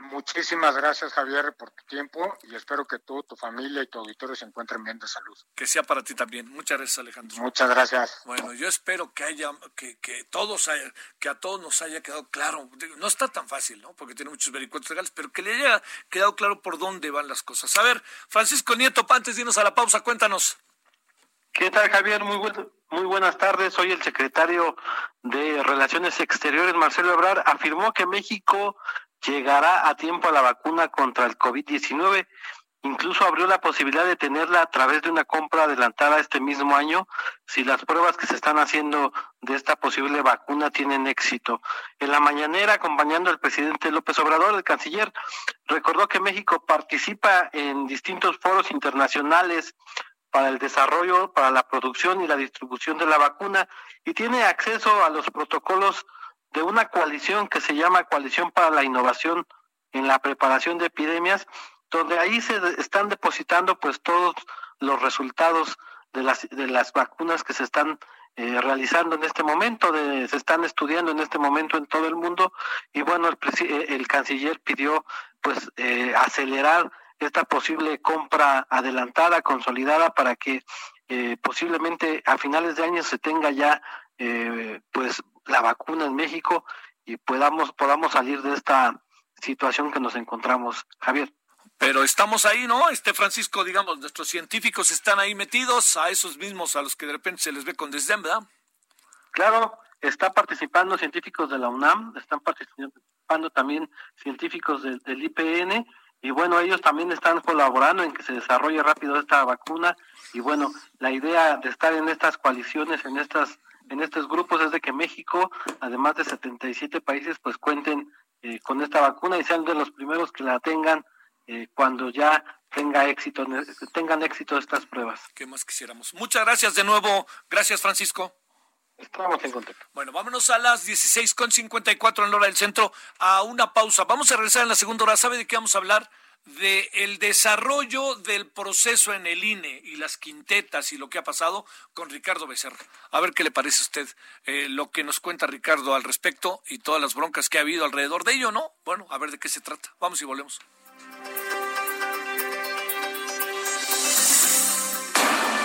Muchísimas gracias, Javier, por tu tiempo y espero que tú, tu familia y tu auditorio se encuentren bien de salud. Que sea para ti también. Muchas gracias, Alejandro. Muchas gracias. Bueno, yo espero que haya, que, que todos que a todos nos haya quedado claro. No está tan fácil, ¿no? Porque tiene muchos vericuetos legales, pero que le haya quedado claro por dónde van las cosas. A ver, Francisco Nieto, antes de irnos a la pausa, cuéntanos. ¿Qué tal, Javier? Muy, muy buenas tardes. Soy el secretario de Relaciones Exteriores, Marcelo Ebrar, afirmó que México llegará a tiempo a la vacuna contra el COVID-19. Incluso abrió la posibilidad de tenerla a través de una compra adelantada este mismo año si las pruebas que se están haciendo de esta posible vacuna tienen éxito. En la mañanera, acompañando al presidente López Obrador, el canciller, recordó que México participa en distintos foros internacionales para el desarrollo, para la producción y la distribución de la vacuna y tiene acceso a los protocolos de una coalición que se llama Coalición para la Innovación en la Preparación de Epidemias, donde ahí se están depositando pues todos los resultados de las, de las vacunas que se están eh, realizando en este momento, se están estudiando en este momento en todo el mundo. Y bueno, el, eh, el canciller pidió pues eh, acelerar esta posible compra adelantada, consolidada, para que posiblemente a finales de año se tenga ya pues la vacuna en México y podamos, podamos salir de esta situación que nos encontramos, Javier. Pero estamos ahí, ¿no? Este Francisco, digamos, nuestros científicos están ahí metidos, a esos mismos a los que de repente se les ve con desdén, ¿verdad? Claro, está participando científicos de la UNAM, están participando también científicos del IPN y bueno, ellos también están colaborando en que se desarrolle rápido esta vacuna y bueno, la idea de estar en estas coaliciones, en estas en estos grupos es de que México, además de 77 países, pues cuenten eh, con esta vacuna y sean de los primeros que la tengan eh, cuando ya tenga éxito, tengan éxito estas pruebas. ¿Qué más quisiéramos? Muchas gracias de nuevo. Gracias, Francisco. Estamos en contacto. Bueno, vámonos a las 16.54 en la hora del centro a una pausa. Vamos a regresar en la segunda hora. ¿Sabe de qué vamos a hablar? De el desarrollo del proceso en el INE y las quintetas y lo que ha pasado con Ricardo Becerra. A ver qué le parece a usted eh, lo que nos cuenta Ricardo al respecto y todas las broncas que ha habido alrededor de ello, ¿no? Bueno, a ver de qué se trata. Vamos y volvemos.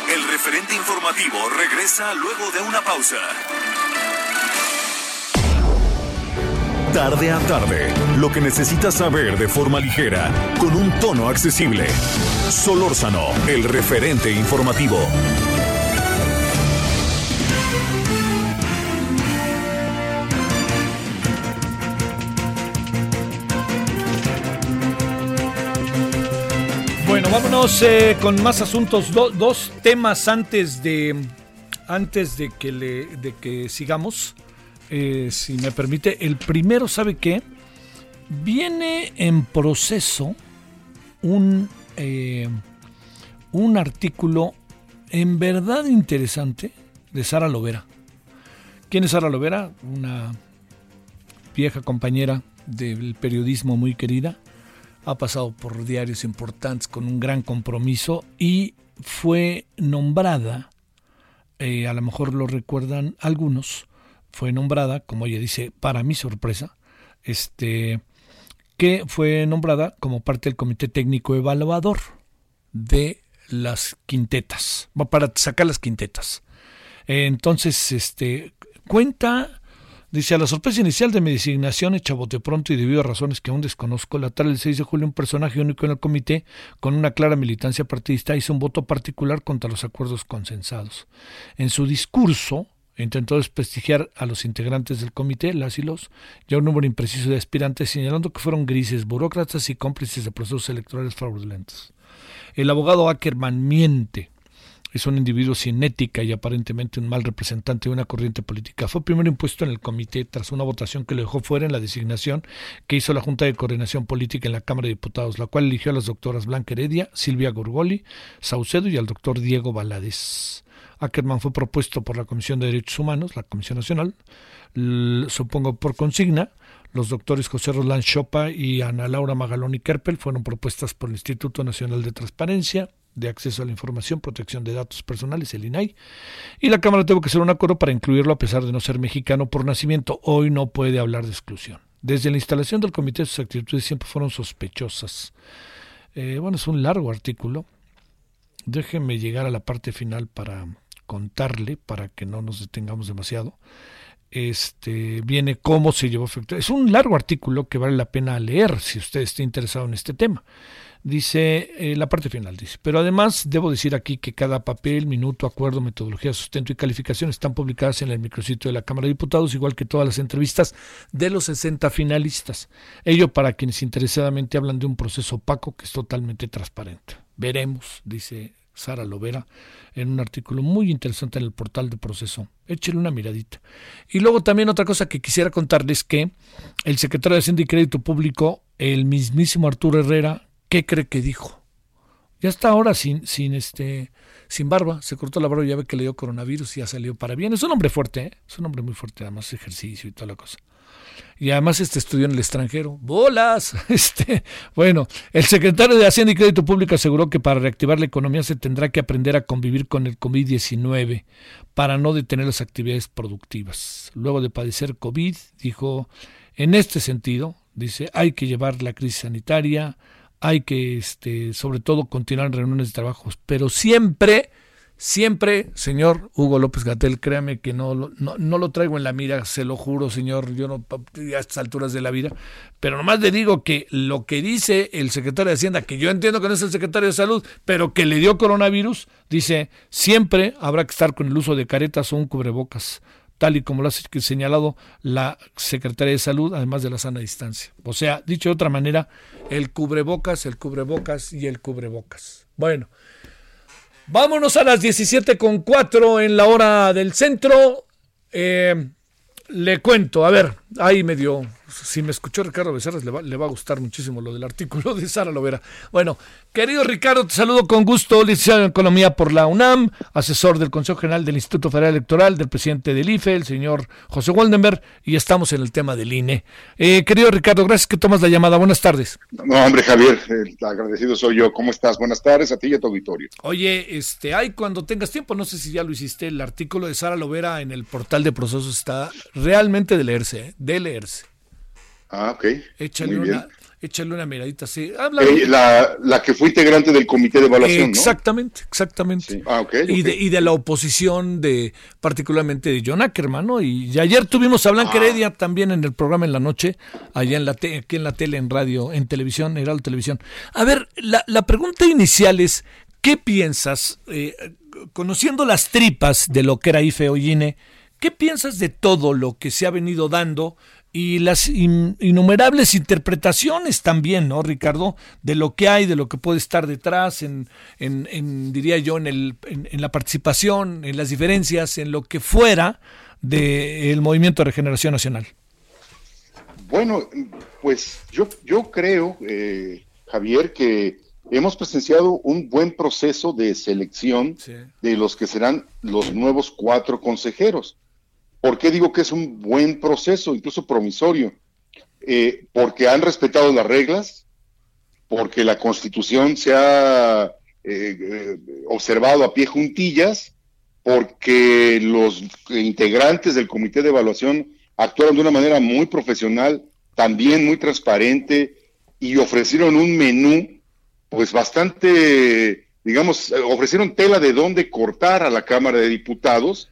El referente informativo regresa luego de una pausa. Tarde a tarde, lo que necesitas saber de forma ligera, con un tono accesible. Solórzano, el referente informativo. Bueno, vámonos eh, con más asuntos. dos temas antes de antes de que le de que sigamos. Eh, si me permite. El primero, ¿sabe qué? Viene en proceso un, eh, un artículo en verdad interesante de Sara Lovera. ¿Quién es Sara Lovera? Una vieja compañera del periodismo muy querida. Ha pasado por diarios importantes con un gran compromiso y fue nombrada, eh, a lo mejor lo recuerdan algunos, fue nombrada, como ella dice, para mi sorpresa, este, que fue nombrada como parte del comité técnico evaluador de las quintetas, para sacar las quintetas. Entonces, este, cuenta, dice, a la sorpresa inicial de mi designación hecha bote pronto y debido a razones que aún desconozco, la tarde del 6 de julio un personaje único en el comité, con una clara militancia partidista, hizo un voto particular contra los acuerdos consensados. En su discurso, intentó desprestigiar a los integrantes del comité, las y los, ya un número impreciso de aspirantes, señalando que fueron grises, burócratas y cómplices de procesos electorales fraudulentos. El abogado Ackerman miente. Es un individuo sin ética y aparentemente un mal representante de una corriente política. Fue primero impuesto en el comité tras una votación que lo dejó fuera en la designación que hizo la Junta de Coordinación Política en la Cámara de Diputados, la cual eligió a las doctoras Blanca Heredia, Silvia Gorgoli, Saucedo y al doctor Diego Valadez. Ackerman fue propuesto por la Comisión de Derechos Humanos, la Comisión Nacional, supongo por consigna. Los doctores José Roland Chopa y Ana Laura Magaloni Kerpel fueron propuestas por el Instituto Nacional de Transparencia, de Acceso a la Información, Protección de Datos Personales, el INAI, y la Cámara tuvo que hacer un acuerdo para incluirlo a pesar de no ser mexicano por nacimiento. Hoy no puede hablar de exclusión. Desde la instalación del comité sus actitudes siempre fueron sospechosas. Eh, bueno, es un largo artículo. Déjenme llegar a la parte final para contarle para que no nos detengamos demasiado. Este viene cómo se llevó a efecto. Es un largo artículo que vale la pena leer si usted está interesado en este tema. Dice, eh, la parte final dice, pero además debo decir aquí que cada papel, minuto, acuerdo, metodología, sustento y calificación están publicadas en el micrositio de la Cámara de Diputados, igual que todas las entrevistas de los 60 finalistas. Ello para quienes interesadamente hablan de un proceso opaco que es totalmente transparente. Veremos, dice Sara Lovera, en un artículo muy interesante en el portal de proceso. Échele una miradita. Y luego también otra cosa que quisiera contarles que el secretario de Hacienda y Crédito Público, el mismísimo Arturo Herrera, ¿qué cree que dijo? Ya está ahora sin, sin este, sin barba, se cortó la barba y ya ve que le dio coronavirus y ya salió para bien. Es un hombre fuerte, ¿eh? es un hombre muy fuerte, además ejercicio y toda la cosa y además este estudió en el extranjero. ¡Bolas! *laughs* Este, bueno, el secretario de Hacienda y Crédito Público aseguró que para reactivar la economía se tendrá que aprender a convivir con el COVID-19 para no detener las actividades productivas. Luego de padecer COVID, dijo, en este sentido, dice, hay que llevar la crisis sanitaria, hay que, este, sobre todo, continuar en reuniones de trabajo, pero siempre, Siempre, señor Hugo López Gatel, créame que no, no, no, lo traigo en la mira, se lo juro, señor, yo no a estas alturas de la vida, pero nomás le digo que lo que dice el secretario de Hacienda, que yo entiendo que no es el secretario de Salud, pero que le dio coronavirus, dice, siempre habrá que estar con el uso de caretas o un cubrebocas tal y como lo ha señalado la Secretaría de Salud, además de la sana distancia. O sea, dicho de otra manera, el cubrebocas, el cubrebocas y el cubrebocas. Bueno, vámonos a las 17 con 4 en la hora del centro. Eh, le cuento, a ver, ahí medio si me escuchó Ricardo Becerra, le va, le va, a gustar muchísimo lo del artículo de Sara Lovera. Bueno, querido Ricardo, te saludo con gusto, licenciado en Economía por la UNAM, asesor del Consejo General del Instituto Federal Electoral, del presidente del IFE, el señor José Waldenberg, y estamos en el tema del INE. Eh, querido Ricardo, gracias que tomas la llamada. Buenas tardes. No, hombre, Javier, agradecido soy yo. ¿Cómo estás? Buenas tardes a ti y a tu auditorio. Oye, este, hay cuando tengas tiempo, no sé si ya lo hiciste, el artículo de Sara Lovera en el portal de procesos está realmente de leerse, ¿eh? de leerse. Ah, ok. Échale, una, échale una miradita, sí. Eh, la, la, que fue integrante del comité de evaluación, Exactamente, exactamente. Ah, okay, y, De, y de la oposición, de particularmente de John Ackerman, ¿no? Y, ayer tuvimos a Blanca ah. Heredia también en el programa en la noche, allá en la aquí en la tele, en radio, en televisión, Heraldo Televisión. A ver, la, la pregunta inicial es, ¿qué piensas, eh, conociendo las tripas de lo que era IFE ¿qué piensas de todo lo que se ha venido dando? Y las innumerables interpretaciones también, ¿no, Ricardo? De lo que hay, de lo que puede estar detrás, en, en, diría yo, en, el, en, la participación, en las diferencias, en lo que fuera del movimiento de regeneración nacional. Bueno, pues yo, yo creo, eh, Javier, que hemos presenciado un buen proceso de selección de los que serán los nuevos cuatro consejeros. ¿Por qué digo que es un buen proceso, incluso promisorio? Eh, porque han respetado las reglas, porque la constitución se ha eh, eh, observado a pie juntillas, porque los integrantes del comité de evaluación actuaron de una manera muy profesional, también muy transparente y ofrecieron un menú pues bastante, digamos, ofrecieron tela de dónde cortar a la Cámara de Diputados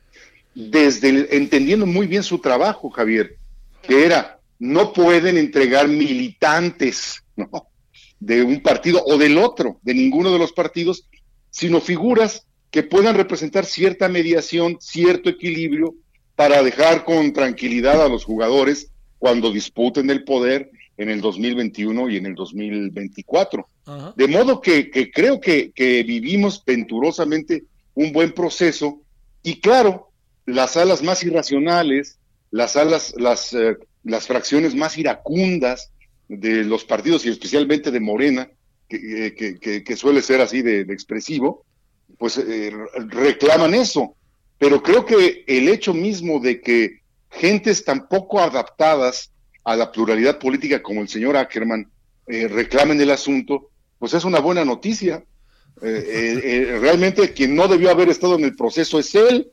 desde entendiendo muy bien su trabajo, Javier, que era, no pueden entregar militantes *laughs* de un partido o del otro, de ninguno de los partidos, sino figuras que puedan representar cierta mediación, cierto equilibrio para dejar con tranquilidad a los jugadores cuando disputen el poder en el 2021 y en el 2024. De modo que, creo que, que, vivimos venturosamente un buen proceso y claro, las alas más irracionales, las alas, las, eh, las fracciones más iracundas de los partidos y especialmente de Morena, que, eh, que, suele ser así de, expresivo, pues eh, reclaman eso. Pero creo que el hecho mismo de que gentes tan poco adaptadas a la pluralidad política como el señor Ackerman reclamen el asunto, pues es una buena noticia. realmente quien no debió haber estado en el proceso es él,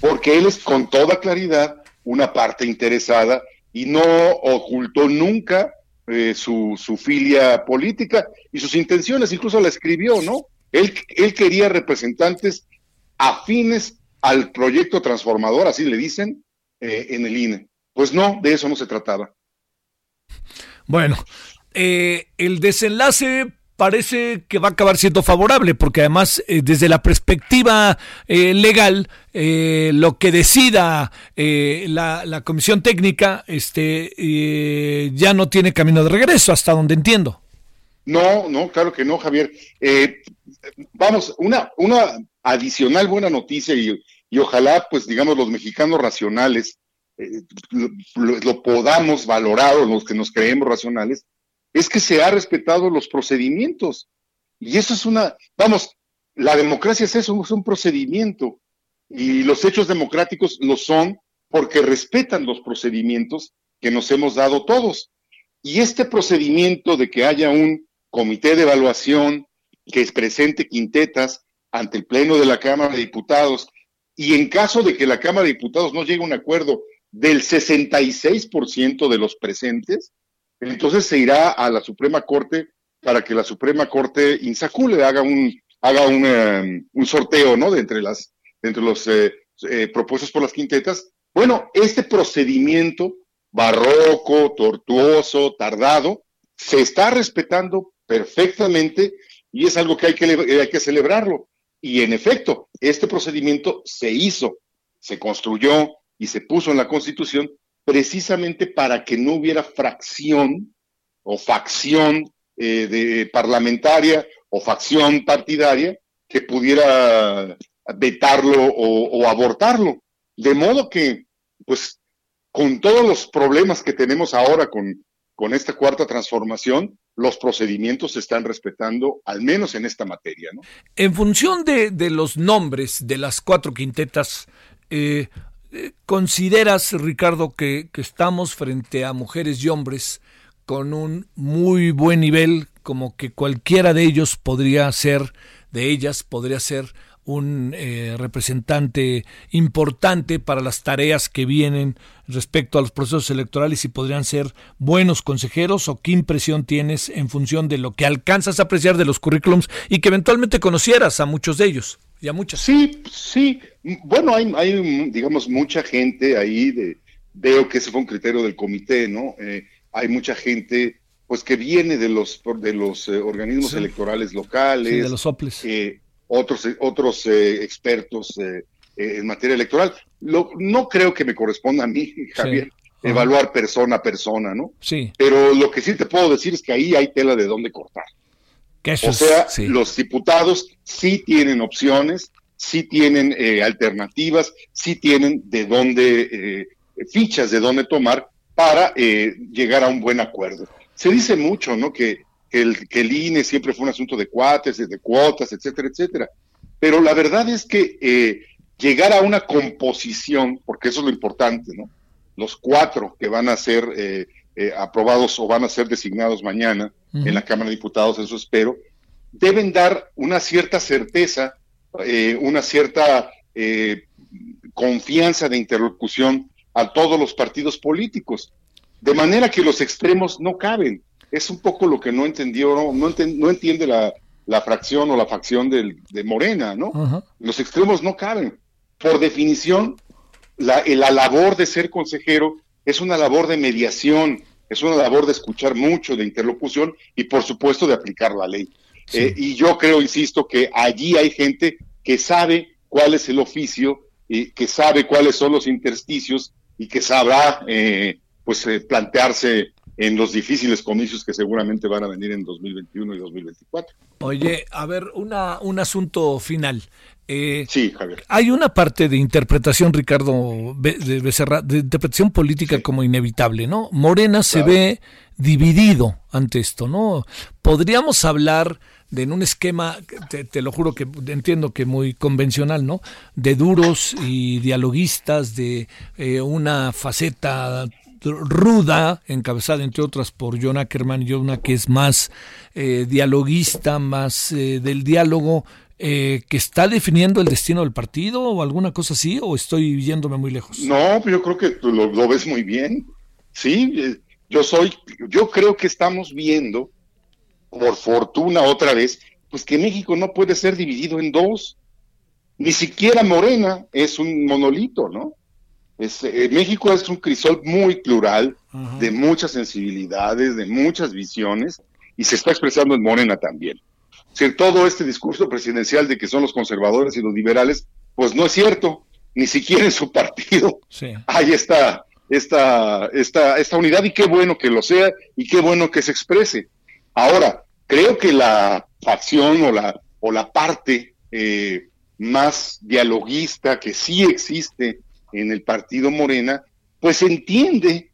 porque él es con toda claridad una parte interesada y no ocultó nunca eh, su, su, filia política y sus intenciones, incluso la escribió, ¿no? Él, él quería representantes afines al proyecto transformador, así le dicen, eh, en el INE. Pues no, de eso no se trataba. Bueno, eh, el desenlace parece que va a acabar siendo favorable, porque además eh, desde la perspectiva eh, legal, eh, lo que decida la, la, comisión técnica este, ya no tiene camino de regreso, hasta donde entiendo. No, no, claro que no, Javier. vamos, una, una adicional buena noticia y, y, ojalá, pues digamos, los mexicanos racionales lo, lo podamos valorar o los que nos creemos racionales, es que se ha respetado los procedimientos. Y eso es una, vamos, la democracia es eso, es un procedimiento. Y los hechos democráticos lo son porque respetan los procedimientos que nos hemos dado todos. Y este procedimiento de que haya un comité de evaluación que presente quintetas ante el Pleno de la Cámara de Diputados y en caso de que la Cámara de Diputados no llegue a un acuerdo del 66% de los presentes, entonces se irá a la Suprema Corte para que la Suprema Corte insacule, haga un, haga un, un sorteo, ¿no? De entre las, entre los eh, eh, propuestos por las quintetas. Bueno, este procedimiento barroco, tortuoso, tardado, se está respetando perfectamente y es algo que hay que, hay que celebrarlo. Y en efecto, este procedimiento se hizo, se construyó y se puso en la Constitución precisamente para que no hubiera fracción o facción eh, de parlamentaria o facción partidaria que pudiera vetarlo o, abortarlo. De modo que, pues, con todos los problemas que tenemos ahora con, con esta cuarta transformación, los procedimientos se están respetando, al menos en esta materia. ¿no? En función de, de los nombres de las cuatro quintetas, eh, ¿consideras, Ricardo, que, estamos frente a mujeres y hombres con un muy buen nivel, como que cualquiera de ellos podría ser, de ellas podría ser un eh, representante importante para las tareas que vienen respecto a los procesos electorales y podrían ser buenos consejeros o qué impresión tienes en función de lo que alcanzas a apreciar de los currículums y que eventualmente conocieras a muchos de ellos y a muchas. Sí, sí. Bueno, hay, hay digamos, mucha gente ahí de, veo que ese fue un criterio del comité, ¿no? Eh, hay mucha gente pues que viene de los de los eh, organismos electorales locales, de los soples. Eh, otros otros eh, expertos en materia electoral. Lo, no creo que me corresponda a mí, *laughs* Javier, evaluar persona a persona, ¿no? Sí. Pero lo que sí te puedo decir es que ahí hay tela de dónde cortar. O sea, los diputados sí tienen opciones, sí tienen alternativas, sí tienen de dónde, fichas de dónde tomar para eh, llegar a un buen acuerdo. Se dice mucho, ¿no? Que, el, que el INE siempre fue un asunto de cuates, de cuotas, etcétera, etcétera. Pero la verdad es que eh, llegar a una composición, porque eso es lo importante, ¿no? Los cuatro que van a ser eh, aprobados o van a ser designados mañana en la Cámara de Diputados, eso espero, deben dar una cierta certeza, una cierta confianza de interlocución a todos los partidos políticos. De manera que los extremos no caben. Es un poco lo que no entendió, no, no, entiende la, la, fracción o la facción de Morena, ¿no? Los extremos no caben. Por definición, la, la labor de ser consejero es una labor de mediación, es una labor de escuchar mucho, de interlocución y por supuesto de aplicar la ley. Eh, y yo creo, insisto, que allí hay gente que sabe cuál es el oficio y que sabe cuáles son los intersticios y que sabrá eh, pues eh, plantearse en los difíciles comicios que seguramente van a venir en 2021 y 2024. Oye, a ver, una, un asunto final. Eh, sí, Javier. Hay una parte de interpretación, Ricardo de Becerra, de interpretación política como inevitable, ¿no? Morena se ve dividido ante esto, ¿no? Podríamos hablar de en un esquema, te, lo juro que entiendo que muy convencional, ¿no? De duros y dialoguistas, de eh, una faceta ruda, encabezada entre otras por John Ackerman una que es más eh, dialoguista, más eh, del diálogo, que está definiendo el destino del partido o alguna cosa así, o estoy yéndome muy lejos? No, yo creo que lo, lo ves muy bien. Sí, yo soy, yo creo que estamos viendo por fortuna otra vez, pues que México no puede ser dividido en dos. Ni siquiera Morena es un monolito, ¿no? Es, eh, México es un crisol muy plural, de muchas sensibilidades, de muchas visiones, y se está expresando en Morena también. Si todo este discurso presidencial de que son los conservadores y los liberales, pues no es cierto, ni siquiera en su partido hay esta, esta, esta, esta unidad, y qué bueno que lo sea, y qué bueno que se exprese. Ahora, creo que la facción o la, o la parte eh, más dialoguista que sí existe en el partido Morena, pues entiende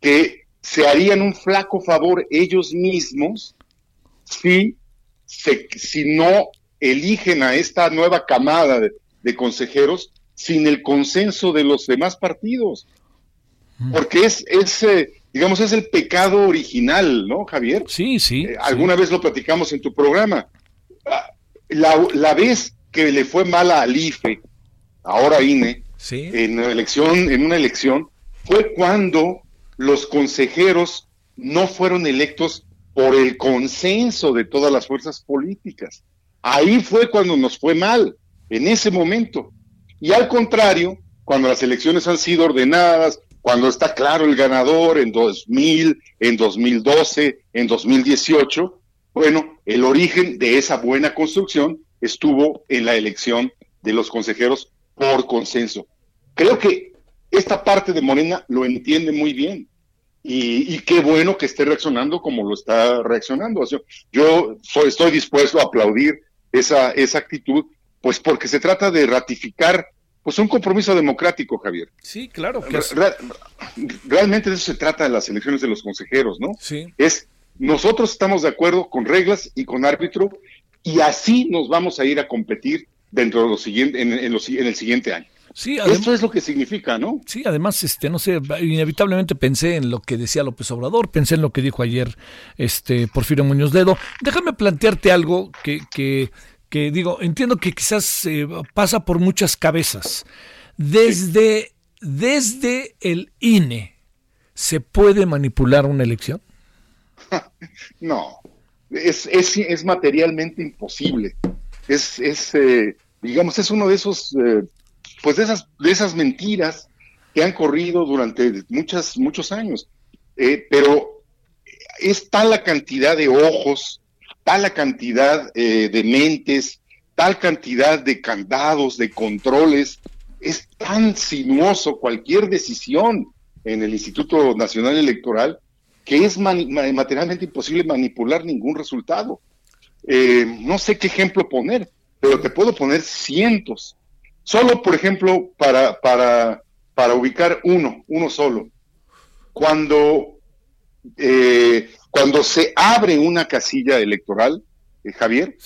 que se harían un flaco favor ellos mismos si, si no eligen a esta nueva camada de, consejeros sin el consenso de los demás partidos. Mm. Porque es, es eh, digamos, es el pecado original, ¿no, Javier? Sí, sí. Eh, alguna vez lo platicamos en tu programa. Ah, la, vez que le fue mala al IFE, ahora INE, en una elección, en una elección, fue cuando los consejeros no fueron electos por el consenso de todas las fuerzas políticas. Ahí fue cuando nos fue mal, en ese momento. Y al contrario, cuando las elecciones han sido ordenadas, cuando está claro el ganador en 2000, en 2012, en 2018, bueno, el origen de esa buena construcción estuvo en la elección de los consejeros por consenso. Creo que esta parte de Morena lo entiende muy bien. Y, qué bueno que esté reaccionando como lo está reaccionando. yo estoy dispuesto a aplaudir esa, esa actitud, pues porque se trata de ratificar pues un compromiso democrático, Javier. Sí, claro. realmente de eso se trata de las elecciones de los consejeros, ¿no? Sí. Es nosotros estamos de acuerdo con reglas y con árbitro y así nos vamos a ir a competir dentro de los siguiente, en, en, en el siguiente año. Sí, Esto es lo que significa, ¿no? Sí, además, este, no sé, inevitablemente pensé en lo que decía López Obrador, pensé en lo que dijo ayer este Porfirio Muñoz Dedo. Déjame plantearte algo que, que, que digo, entiendo que quizás eh, pasa por muchas cabezas. Desde, desde el INE, ¿se puede manipular una elección? *laughs* no, es, es, es materialmente imposible. Es, es eh, digamos, es uno de esos, eh, pues de esas, de esas mentiras que han corrido durante muchas, muchos años. Eh, pero es tal la cantidad de ojos, tal la cantidad de mentes, tal cantidad de candados, de controles, es tan sinuoso cualquier decisión en el Instituto Nacional Electoral que es materialmente imposible manipular ningún resultado. No sé qué ejemplo poner, pero te puedo poner cientos. Solo, por ejemplo, para, para, para ubicar uno, uno solo. Cuando, eh, cuando se abre una casilla electoral, eh, Javier,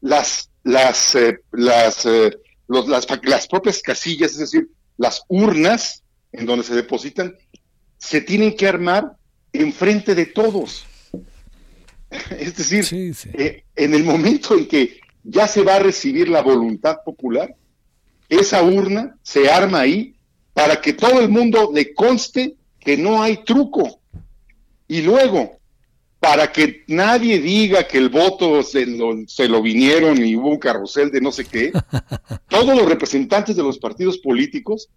las, las, eh, las, las, las propias casillas, es decir, las urnas en donde se depositan, se tienen que armar enfrente de todos. *laughs* Es decir, en el momento en que ya se va a recibir la voluntad popular, esa urna se arma ahí para que todo el mundo le conste que no hay truco. Y luego, para que nadie diga que el voto se lo, se lo vinieron y hubo un carrusel de no sé qué, *laughs* todos los representantes de los partidos políticos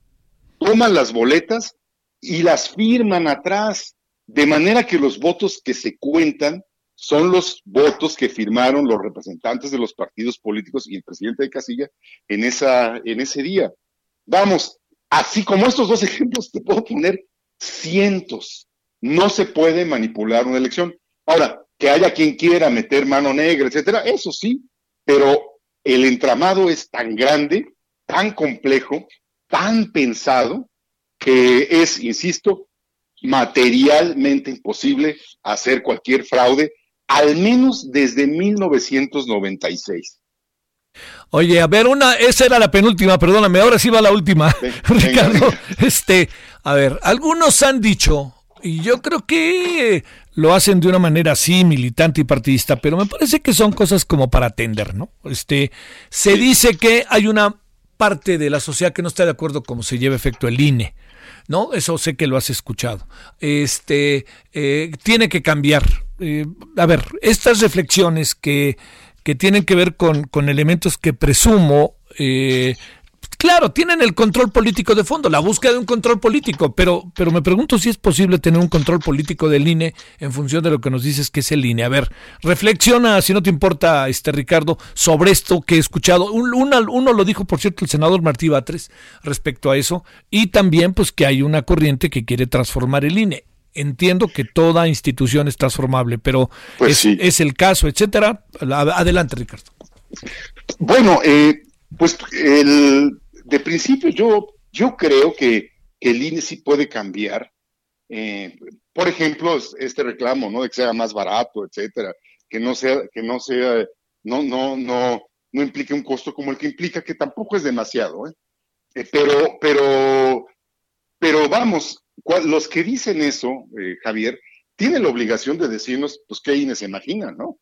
toman las boletas y las firman atrás, de manera que los votos que se cuentan son los votos que firmaron los representantes de los partidos políticos y el presidente de Casilla en, esa, en ese día. Vamos, así como estos dos *laughs* ejemplos, te puedo poner cientos. No se puede manipular una elección. Ahora, que haya quien quiera meter mano negra, etcétera, eso sí, pero el entramado es tan grande, tan complejo, tan pensado, que es, insisto, materialmente imposible hacer cualquier fraude al menos desde 1996. Oye, a ver, una, esa era la penúltima, perdóname, ahora sí va la última. *laughs* Ricardo, este, a ver, algunos han dicho, y yo creo que lo hacen de una manera así, militante y partidista, pero me parece que son cosas como para atender, ¿no? Este, se dice que hay una parte de la sociedad que no está de acuerdo con cómo se lleva efecto el INE. ¿no? Eso sé que lo has escuchado. Este, eh, tiene que cambiar. Eh, a ver, estas reflexiones que, que tienen que ver con, con elementos que presumo eh, Claro, tienen el control político de fondo, la búsqueda de un control político, pero, pero me pregunto si es posible tener un control político del INE en función de lo que nos dices que es el INE. A ver, reflexiona, si no te importa, este Ricardo, sobre esto que he escuchado. uno lo dijo, por cierto, el senador Martí Batres respecto a eso, y también pues que hay una corriente que quiere transformar el INE. Entiendo que toda institución es transformable, pero pues es, es, el caso, etcétera. Adelante, Ricardo. Bueno, eh, pues el, de principio yo, yo creo que, el INE sí puede cambiar. Eh, por ejemplo, este reclamo, ¿no? De que sea más barato, etcétera, que no sea, que no sea, no, no, no, no implique un costo como el que implica, que tampoco es demasiado, ¿eh? eh pero, pero, pero vamos, los que dicen eso, eh, Javier, tienen la obligación de decirnos, pues, qué INE se imagina, ¿no?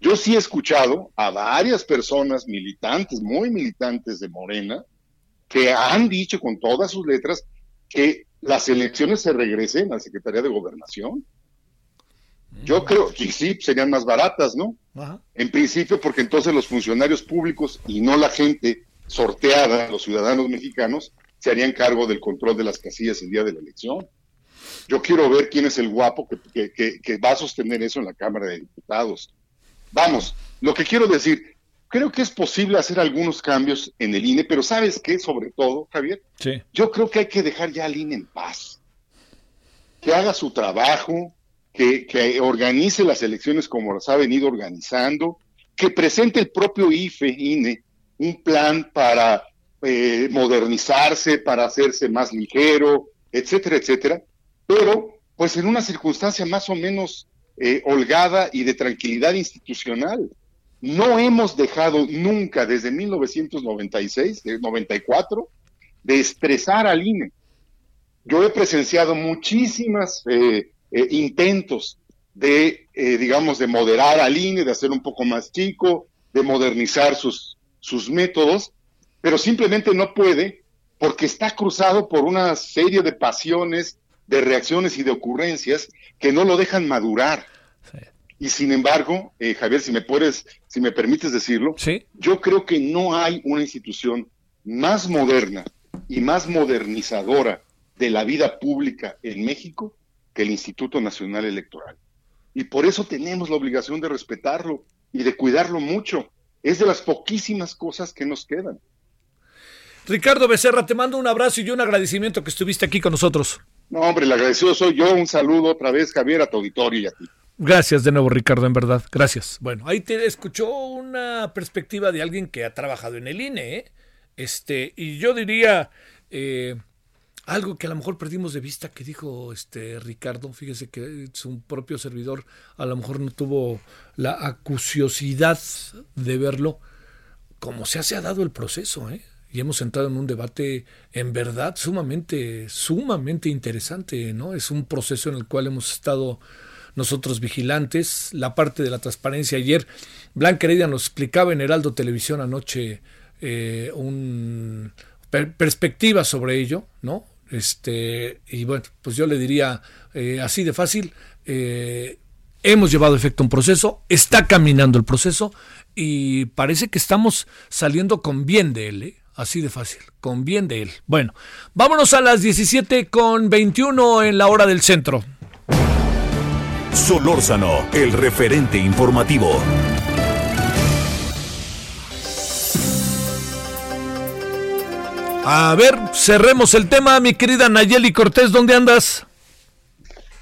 Yo sí he escuchado a varias personas militantes, muy militantes de Morena, que han dicho con todas sus letras que las elecciones se regresen a la Secretaría de Gobernación. Yo creo que sí, serían más baratas, ¿no? En principio, porque entonces los funcionarios públicos y no la gente sorteada, los ciudadanos mexicanos, se harían cargo del control de las casillas el día de la elección. Yo quiero ver quién es el guapo que, que va a sostener eso en la Cámara de Diputados. Vamos, lo que quiero decir, creo que es posible hacer algunos cambios en el INE, pero ¿sabes qué? Sobre todo, Javier, sí. yo creo que hay que dejar ya al INE en paz. Que haga su trabajo, que, que organice las elecciones como las ha venido organizando, que presente el propio IFE, INE, un plan para eh, modernizarse, para hacerse más ligero, etcétera, etcétera, pero pues en una circunstancia más o menos eh, holgada y de tranquilidad institucional. No hemos dejado nunca desde 1996, 94, de estresar al INE. Yo he presenciado muchísimas eh, eh, intentos de, eh, digamos, de moderar al INE, de hacer un poco más chico, de modernizar sus, sus métodos, pero simplemente no puede porque está cruzado por una serie de pasiones, de reacciones y de ocurrencias que no lo dejan madurar. Y sin embargo, eh, Javier, si me puedes, si me permites decirlo, yo creo que no hay una institución más moderna y más modernizadora de la vida pública en México que el Instituto Nacional Electoral. Y por eso tenemos la obligación de respetarlo y de cuidarlo mucho. Es de las poquísimas cosas que nos quedan. Ricardo Becerra, te mando un abrazo y un agradecimiento que estuviste aquí con nosotros. No, hombre, el agradecido soy yo. Un saludo otra vez, Javier, a tu auditorio y a ti. Gracias de nuevo, Ricardo, en verdad. Gracias. Bueno, ahí te escuchó una perspectiva de alguien que ha trabajado en el INE, ¿eh? Este, y yo diría eh, algo que a lo mejor perdimos de vista que dijo este Ricardo. Fíjese que su propio servidor a lo mejor no tuvo la acuciosidad de verlo. Como se ha dado el proceso, ¿eh? Y hemos entrado en un debate en verdad sumamente, sumamente interesante, ¿no? Es un proceso en el cual hemos estado nosotros vigilantes, la parte de la transparencia. Ayer Blanca Heredia nos explicaba en Heraldo Televisión anoche eh, un perspectiva sobre ello, ¿no? Este, y bueno, pues yo le diría eh, así de fácil, eh, hemos llevado efecto un proceso, está caminando el proceso y parece que estamos saliendo con bien de él, así de fácil, con bien de él. Bueno, vámonos a las 17 con 21 en la hora del centro. Solórzano, el referente informativo. A ver, cerremos el tema, mi querida Nayeli Cortés, ¿dónde andas?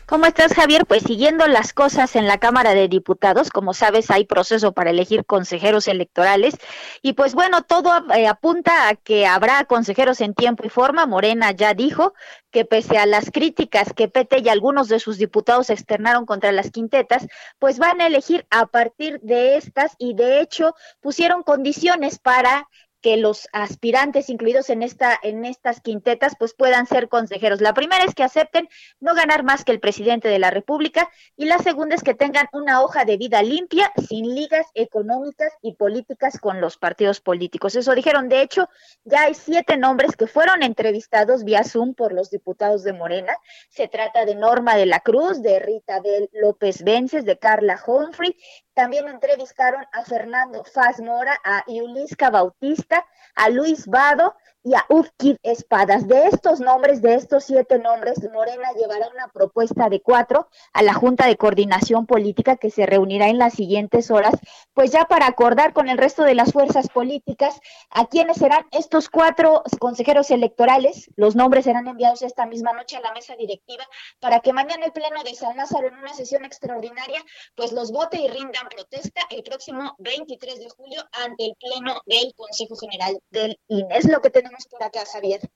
¿Cómo estás, Javier? Pues siguiendo las cosas en la Cámara de Diputados, como sabes, hay proceso para elegir consejeros electorales y pues bueno, todo eh, apunta a que habrá consejeros en tiempo y forma. Morena ya dijo que pese a las críticas que PT y algunos de sus diputados externaron contra las quintetas, pues van a elegir a partir de estas y de hecho pusieron condiciones para que los aspirantes incluidos en esta en estas quintetas pues puedan ser consejeros. La primera es que acepten no ganar más que el presidente de la República y la segunda es que tengan una hoja de vida limpia, sin ligas económicas y políticas con los partidos políticos. Eso dijeron, de hecho, ya hay siete nombres que fueron entrevistados vía Zoom por los diputados de Morena. Se trata de Norma de la Cruz, de Rita del López Vences, de Carla Humphrey también entrevistaron a Fernando Faz Mora, a Yulisca Bautista, a Luis Vado y a Ufkid Espadas. De estos nombres, de estos siete nombres, Morena llevará una propuesta de cuatro a la Junta de Coordinación Política que se reunirá en las siguientes horas, pues ya para acordar con el resto de las fuerzas políticas a quiénes serán estos cuatro consejeros electorales. Los nombres serán enviados esta misma noche a la mesa directiva para que mañana el Pleno de San Lázaro en una sesión extraordinaria, pues los vote y rindan protesta el próximo 23 de julio ante el Pleno del Consejo General del INE. Es lo que tenemos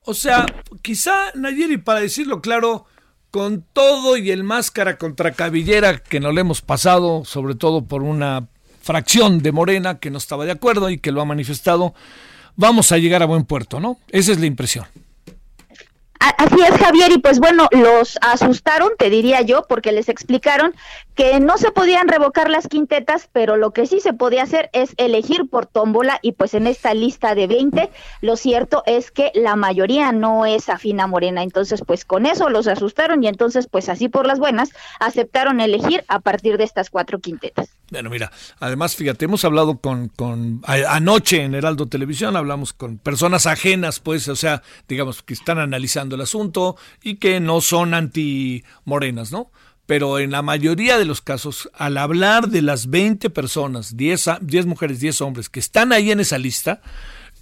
O sea, quizá Nayeli, para decirlo claro, con todo y el máscara contra cabellera que no le hemos pasado, sobre todo por una fracción de Morena que no estaba de acuerdo y que lo ha manifestado, vamos a llegar a buen puerto, ¿no? Esa es la impresión. Así es, Javier, y pues bueno, los asustaron, te diría yo, porque les explicaron que no se podían revocar las quintetas, pero lo que sí se podía hacer es elegir por tómbola y pues en esta lista de 20, lo cierto es que la mayoría no es afín a Morena, entonces pues con eso los asustaron y entonces pues así por las buenas aceptaron elegir a partir de estas cuatro quintetas. Bueno, mira, además, fíjate, hemos hablado con, con anoche en Heraldo Televisión, hablamos con personas ajenas, pues, o sea, digamos, que están analizando el asunto y que no son anti-morenas, ¿no? Pero en la mayoría de los casos, al hablar de las 20 personas, 10, 10 mujeres, 10 hombres que están ahí en esa lista,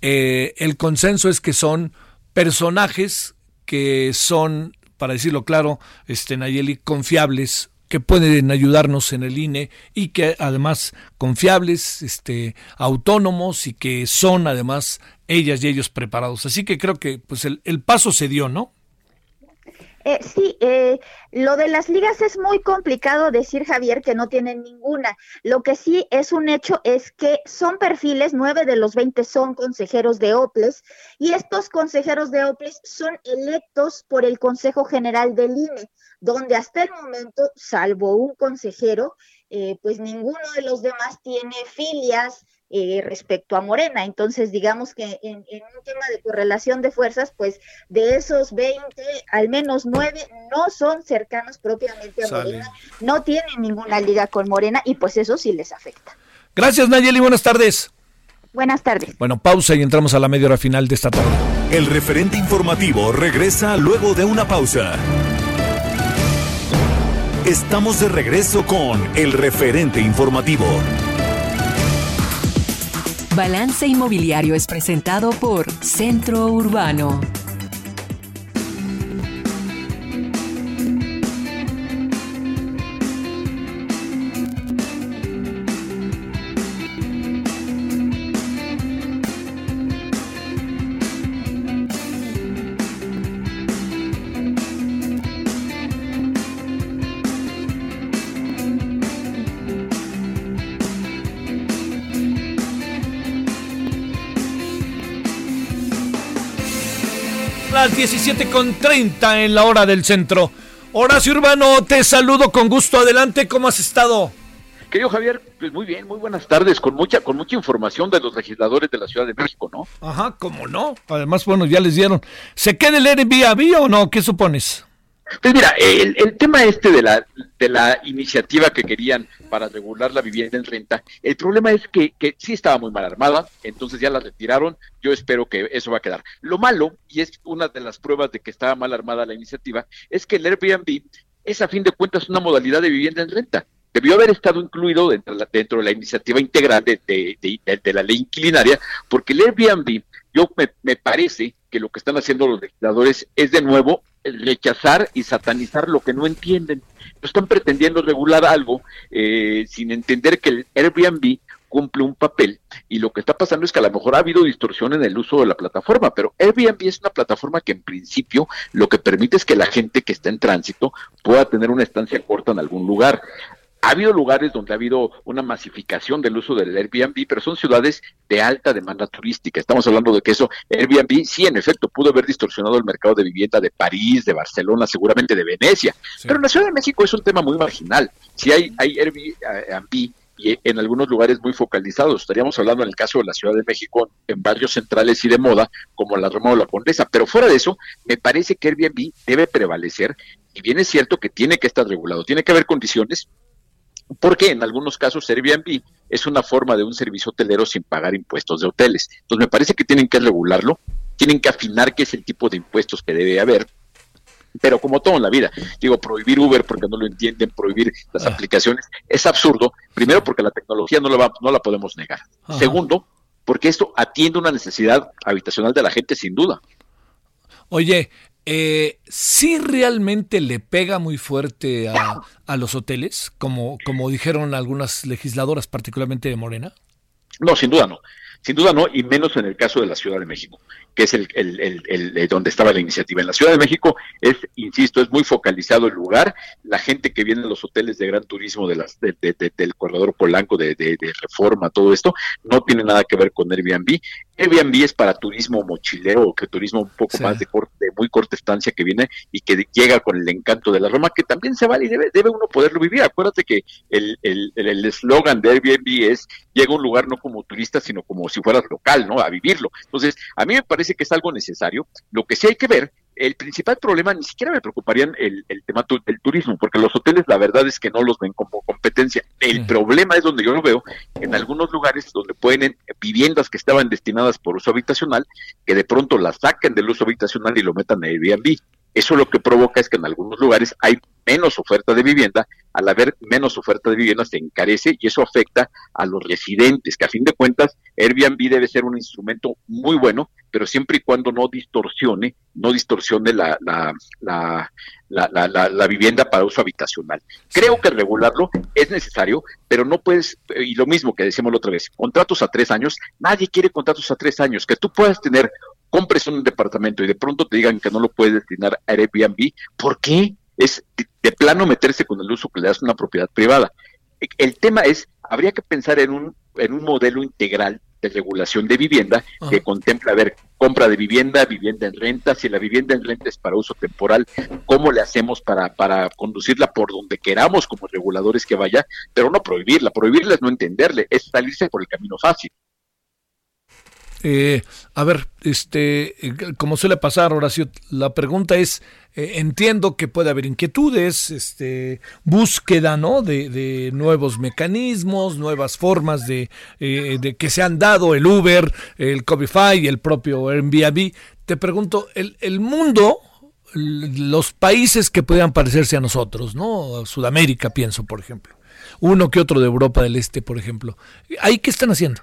eh, el consenso es que son personajes que son, para decirlo claro, este, Nayeli, confiables, que pueden ayudarnos en el INE y que además confiables, este, autónomos y que son además ellas y ellos preparados. Así que creo que pues el, el paso se dio, ¿no? Eh, sí, eh, lo de las ligas es muy complicado decir, Javier, que no tienen ninguna. Lo que sí es un hecho es que son perfiles, nueve de los veinte son consejeros de OPLES, y estos consejeros de OPLES son electos por el Consejo General del INE, donde hasta el momento, salvo un consejero, eh, pues ninguno de los demás tiene filias eh, respecto a Morena. Entonces, digamos que en, un tema de correlación de fuerzas, pues de esos 20, al menos 9 no son cercanos propiamente a Morena, no tienen ninguna liga con Morena y pues eso sí les afecta. Gracias, Nayeli, buenas tardes. Buenas tardes. Bueno, pausa y entramos a la media hora final de esta tarde. El referente informativo regresa luego de una pausa. Estamos de regreso con el referente informativo. Balance Inmobiliario es presentado por Centro Urbano. Las 17 con 30 en la hora del centro. Horacio Urbano, te saludo con gusto. Adelante, ¿cómo has estado? Querido Javier, pues muy bien, muy buenas tardes, con mucha, con mucha información de los legisladores de la Ciudad de México, ¿no? Ajá, ¿cómo no? Además, bueno, ya les dieron. ¿Se queda el Airbnb o no? ¿Qué supones? Pues mira, el, el, tema este de la, de la iniciativa que querían para regular la vivienda en renta, el problema es que, que sí estaba muy mal armada, entonces ya la retiraron, yo espero que eso va a quedar. Lo malo, y es una de las pruebas de que estaba mal armada la iniciativa, es que el Airbnb es a fin de cuentas una modalidad de vivienda en renta. Debió haber estado incluido dentro de la, dentro de la iniciativa integral de, de, de, la ley inquilinaria, porque el Airbnb, yo me, me parece que lo que están haciendo los legisladores es de nuevo rechazar y satanizar lo que no entienden. Están pretendiendo regular algo eh, sin entender que el Airbnb cumple un papel y lo que está pasando es que a lo mejor ha habido distorsión en el uso de la plataforma, pero Airbnb es una plataforma que en principio lo que permite es que la gente que está en tránsito pueda tener una estancia corta en algún lugar. Ha habido lugares donde ha habido una masificación del uso del Airbnb, pero son ciudades de alta demanda turística. Estamos hablando de que eso, Airbnb, sí, en efecto, pudo haber distorsionado el mercado de vivienda de París, de Barcelona, seguramente de Venecia. Sí. Pero en la Ciudad de México es un tema muy marginal. Si hay, hay Airbnb y en algunos lugares muy focalizados. Estaríamos hablando en el caso de la Ciudad de México, en barrios centrales y de moda, como la Roma o la Condesa. Pero fuera de eso, me parece que Airbnb debe prevalecer. Y bien es cierto que tiene que estar regulado, tiene que haber condiciones porque en algunos casos Airbnb es una forma de un servicio hotelero sin pagar impuestos de hoteles. Entonces me parece que tienen que regularlo, tienen que afinar qué es el tipo de impuestos que debe haber. Pero como todo en la vida, digo, prohibir Uber porque no lo entienden, prohibir las ah. aplicaciones, es absurdo. Primero, porque la tecnología no la, va, no la podemos negar. Ajá. Segundo, porque esto atiende una necesidad habitacional de la gente, sin duda. Oye, eh, sí realmente le pega muy fuerte a, a, los hoteles, como, como dijeron algunas legisladoras, particularmente de Morena? No, sin duda no. Sin duda no, y menos en el caso de la Ciudad de México, que es el, el, el, el, donde estaba la iniciativa. En la Ciudad de México es, insisto, es muy focalizado el lugar. La gente que viene a los hoteles de gran turismo de las, de, de, del corredor Polanco, de, Reforma, todo esto, no tiene nada que ver con Airbnb. Airbnb es para turismo mochilero que turismo un poco más de, corte, de muy corta estancia que viene y que llega con el encanto de la Roma, que también se vale y debe, debe uno poderlo vivir. Acuérdate que el eslogan el, de Airbnb es llega a un lugar no como turista, sino como si fueras local, ¿no? A vivirlo. Entonces, a mí me parece que es algo necesario. Lo que sí hay que ver el principal problema ni siquiera me preocuparían el, el tema del turismo, porque los hoteles la verdad es que no los ven como competencia. El problema es donde yo lo veo, en algunos lugares donde pueden viviendas que estaban destinadas por uso habitacional, que de pronto las saquen del uso habitacional y lo metan en Airbnb. Eso lo que provoca es que en algunos lugares hay menos oferta de vivienda, al haber menos oferta de vivienda se encarece y eso afecta a los residentes, que a fin de cuentas Airbnb debe ser un instrumento muy bueno, pero siempre y cuando no distorsione, no distorsione la, la, la, la, la vivienda para uso habitacional. Creo que regularlo es necesario, pero no puedes, y lo mismo que decíamos la otra vez, contratos a tres años, nadie quiere contratos a tres años, que tú puedas tener compres un departamento y de pronto te digan que no lo puedes destinar a Airbnb, ¿por qué? Es de, plano meterse con el uso que le das a una propiedad privada. El tema es, habría que pensar en un, en un modelo integral de regulación de vivienda que contempla, a ver, compra de vivienda, vivienda en renta, si la vivienda en renta es para uso temporal, cómo le hacemos para, para conducirla por donde queramos como reguladores que vaya, pero no prohibirla. Prohibirla es no entenderle, es salirse por el camino fácil. Eh, a ver, este, como suele pasar, Horacio, la pregunta es, eh, entiendo que puede haber inquietudes, este, búsqueda, ¿no? De, nuevos mecanismos, nuevas formas de, eh, de, que se han dado el Uber, el Cabify y el propio Airbnb. Te pregunto, el, el mundo, los países que puedan parecerse a nosotros, ¿no? Sudamérica, pienso, por ejemplo. Uno que otro de Europa del Este, por ejemplo. ¿Ahí qué están haciendo?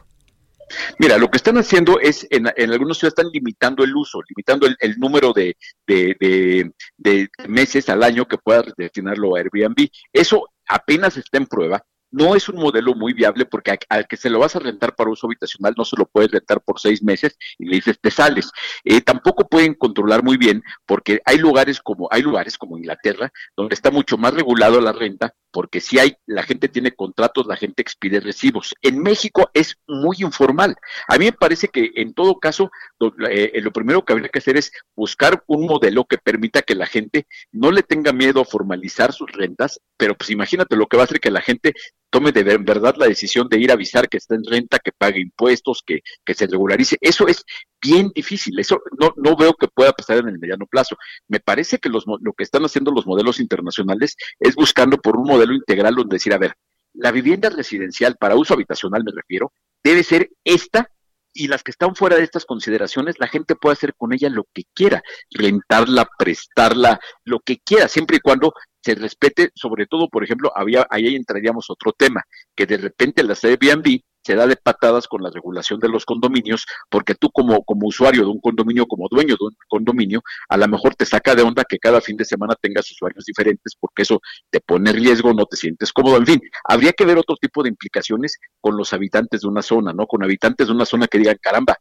Mira, lo que están haciendo es, en, algunos ciudades están limitando el uso, limitando el, número de, de, meses al año que pueda destinarlo a Airbnb. Eso apenas está en prueba no es un modelo muy viable porque al que se lo vas a rentar para uso habitacional no se lo puedes rentar por seis meses y le dices te sales. Eh, tampoco pueden controlar muy bien porque hay lugares como hay lugares como Inglaterra donde está mucho más regulado la renta porque si hay la gente tiene contratos, la gente expide recibos. En México es muy informal. A mí me parece que en todo caso lo, eh, lo primero que habría que hacer es buscar un modelo que permita que la gente no le tenga miedo a formalizar sus rentas, pero pues imagínate lo que va a hacer que la gente tome de verdad la decisión de ir a avisar que está en renta, que pague impuestos, que, que se regularice. Eso es bien difícil. Eso no, no veo que pueda pasar en el mediano plazo. Me parece que los, lo que están haciendo los modelos internacionales es buscando por un modelo integral donde decir, a ver, la vivienda residencial para uso habitacional, me refiero, debe ser esta y las que están fuera de estas consideraciones, la gente puede hacer con ella lo que quiera, rentarla, prestarla, lo que quiera, siempre y cuando se respete, sobre todo, por ejemplo, había, ahí entraríamos otro tema, que de repente las Airbnb se da de patadas con la regulación de los condominios, porque tú como, como usuario de un condominio, como dueño de un condominio, a lo mejor te saca de onda que cada fin de semana tengas usuarios diferentes, porque eso te pone riesgo, no te sientes cómodo, en fin, habría que ver otro tipo de implicaciones con los habitantes de una zona, ¿no? Con habitantes de una zona que digan, caramba,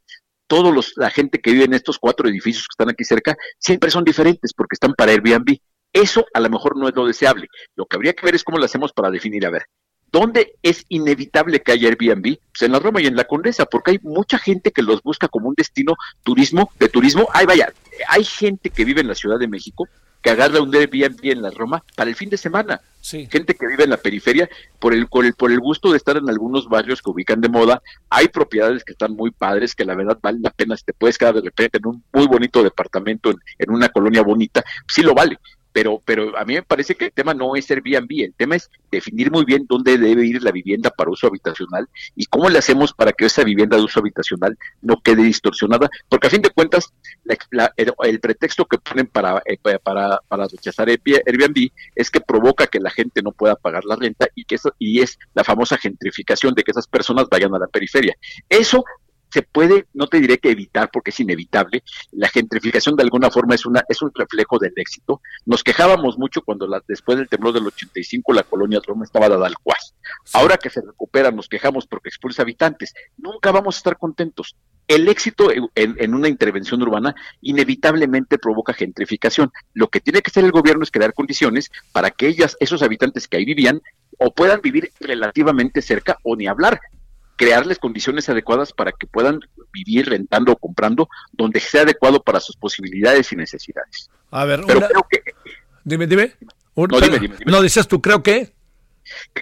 todos los, la gente que vive en estos cuatro edificios que están aquí cerca, siempre son diferentes porque están para Airbnb. Eso a lo mejor no es lo deseable. Lo que habría que ver es cómo lo hacemos para definir, a ver, ¿dónde es inevitable que haya Airbnb? Pues en la Roma y en la Condesa, porque hay mucha gente que los busca como un destino turismo, de turismo. Ay, vaya, hay gente que vive en la Ciudad de México que agarra un Airbnb en la Roma para el fin de semana. Gente que vive en la periferia por el, por el, por el gusto de estar en algunos barrios que ubican de moda. Hay propiedades que están muy padres, que la verdad valen la pena. Si te puedes quedar de repente en un muy bonito departamento en, en una colonia bonita, sí lo vale pero, pero a mí me parece que el tema no es Airbnb, el tema es definir muy bien dónde debe ir la vivienda para uso habitacional y cómo le hacemos para que esa vivienda de uso habitacional no quede distorsionada, porque a fin de cuentas el, pretexto que ponen para, eh, para, para rechazar Airbnb es que provoca que la gente no pueda pagar la renta y que eso, y es la famosa gentrificación de que esas personas vayan a la periferia. Eso se puede, no te diré que evitar porque es inevitable, la gentrificación de alguna forma es, una, es un reflejo del éxito. Nos quejábamos mucho cuando la, después del temblor del 85 la colonia Roma estaba dada al cuas. Ahora que se recupera nos quejamos porque expulsa habitantes. Nunca vamos a estar contentos. El éxito en, en, una intervención urbana inevitablemente provoca gentrificación. Lo que tiene que hacer el gobierno es crear condiciones para que ellas, esos habitantes que ahí vivían, o puedan vivir relativamente cerca o ni hablar crearles condiciones adecuadas para que puedan vivir rentando o comprando donde sea adecuado para sus posibilidades y necesidades. A ver, dime, dime. no, dime, dime, No, dices tú, creo que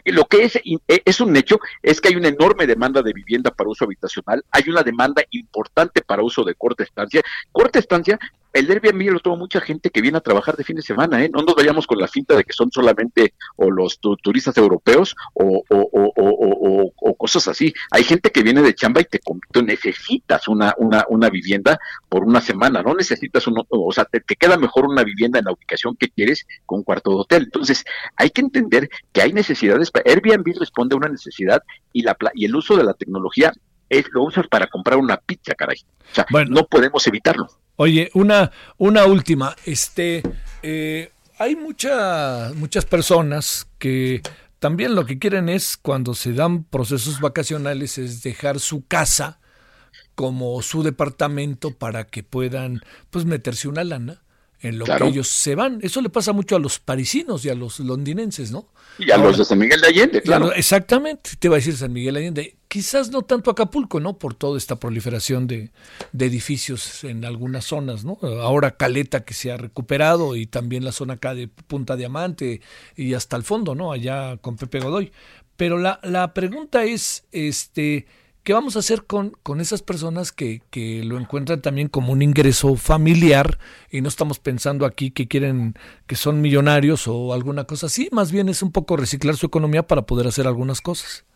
lo que es, e, es un hecho es que hay una enorme demanda de vivienda para uso habitacional, hay una demanda importante para uso de corta estancia. Corta estancia el Airbnb lo toma mucha gente que viene a trabajar de fin de semana, ¿eh? No nos vayamos con la finta de que son solamente o los turistas europeos o, cosas así. Hay gente que viene de chamba y te tú necesitas una, una, una vivienda por una semana, no necesitas uno, o sea, te, queda mejor una vivienda en la ubicación que quieres con un cuarto de hotel. Entonces, hay que entender que hay necesidades. Airbnb responde a una necesidad y, la, y el uso de la tecnología es, lo usas para comprar una pizza, caray. O sea, no podemos evitarlo. Oye, una, una última. Este, eh, hay mucha, muchas personas que también lo que quieren es, cuando se dan procesos vacacionales, es dejar su casa como su departamento para que puedan pues meterse una lana en lo que ellos se van. Eso le pasa mucho a los parisinos y a los londinenses, ¿no? Y a los de San Miguel de Allende, claro. exactamente, te va a decir San Miguel de Allende. Quizás no tanto Acapulco, ¿no? Por toda esta proliferación de, de, edificios en algunas zonas, ¿no? Ahora Caleta que se ha recuperado y también la zona acá de Punta Diamante y hasta el fondo, ¿no? Allá con Pepe Godoy. Pero la, la pregunta es, este, ¿Qué vamos a hacer con, con esas personas que, que, lo encuentran también como un ingreso familiar y no estamos pensando aquí que quieren, que son millonarios o alguna cosa así? Más bien es un poco reciclar su economía para poder hacer algunas cosas.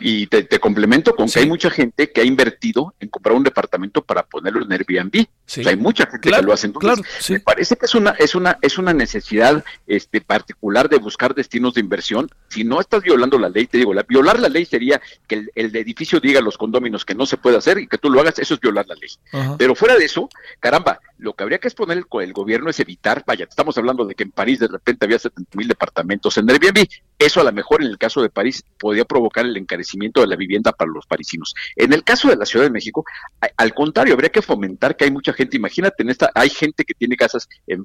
Y te, complemento con que hay mucha gente que ha invertido en comprar un departamento para ponerlo en Airbnb. hay mucha gente que lo hace. Entonces, me parece que es una, es una, es una necesidad este, particular de buscar destinos de inversión. Si no estás violando la ley, te digo, la, violar la ley sería que el, edificio diga a los condóminos que no se puede hacer y que tú lo hagas, eso es violar la ley. Pero fuera de eso, caramba, lo que habría que exponer el, el gobierno es evitar, vaya, estamos hablando de que en París de repente había 70 mil departamentos en Airbnb. Eso a lo mejor en el caso de París podría provocar el encarecimiento de la vivienda para los parisinos. En el caso de la Ciudad de México, al contrario, habría que fomentar que hay mucha gente, imagínate, en esta, hay gente que tiene casas en,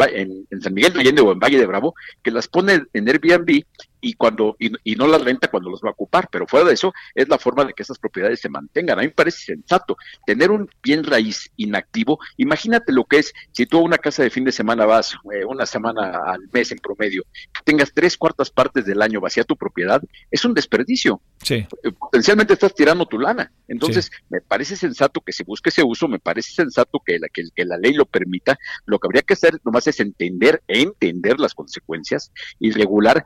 en San Miguel de Allende o en Valle de Bravo, que las pone en Airbnb y cuando y, no las renta cuando los va a ocupar, pero fuera de eso es la forma de que esas propiedades se mantengan. A mí me parece sensato tener un bien raíz inactivo. Imagínate lo que es si tú a una casa de fin de semana vas eh, una semana al mes en promedio, que tengas tres cuartas partes del año vacía tu propiedad, es un desperdicio. Sí. Eh, potencialmente estás tirando tu lana. Entonces, me parece sensato que se busque ese uso, me parece sensato que la, que, que la ley lo permita. Lo que habría que hacer nomás es entender, entender las consecuencias y regular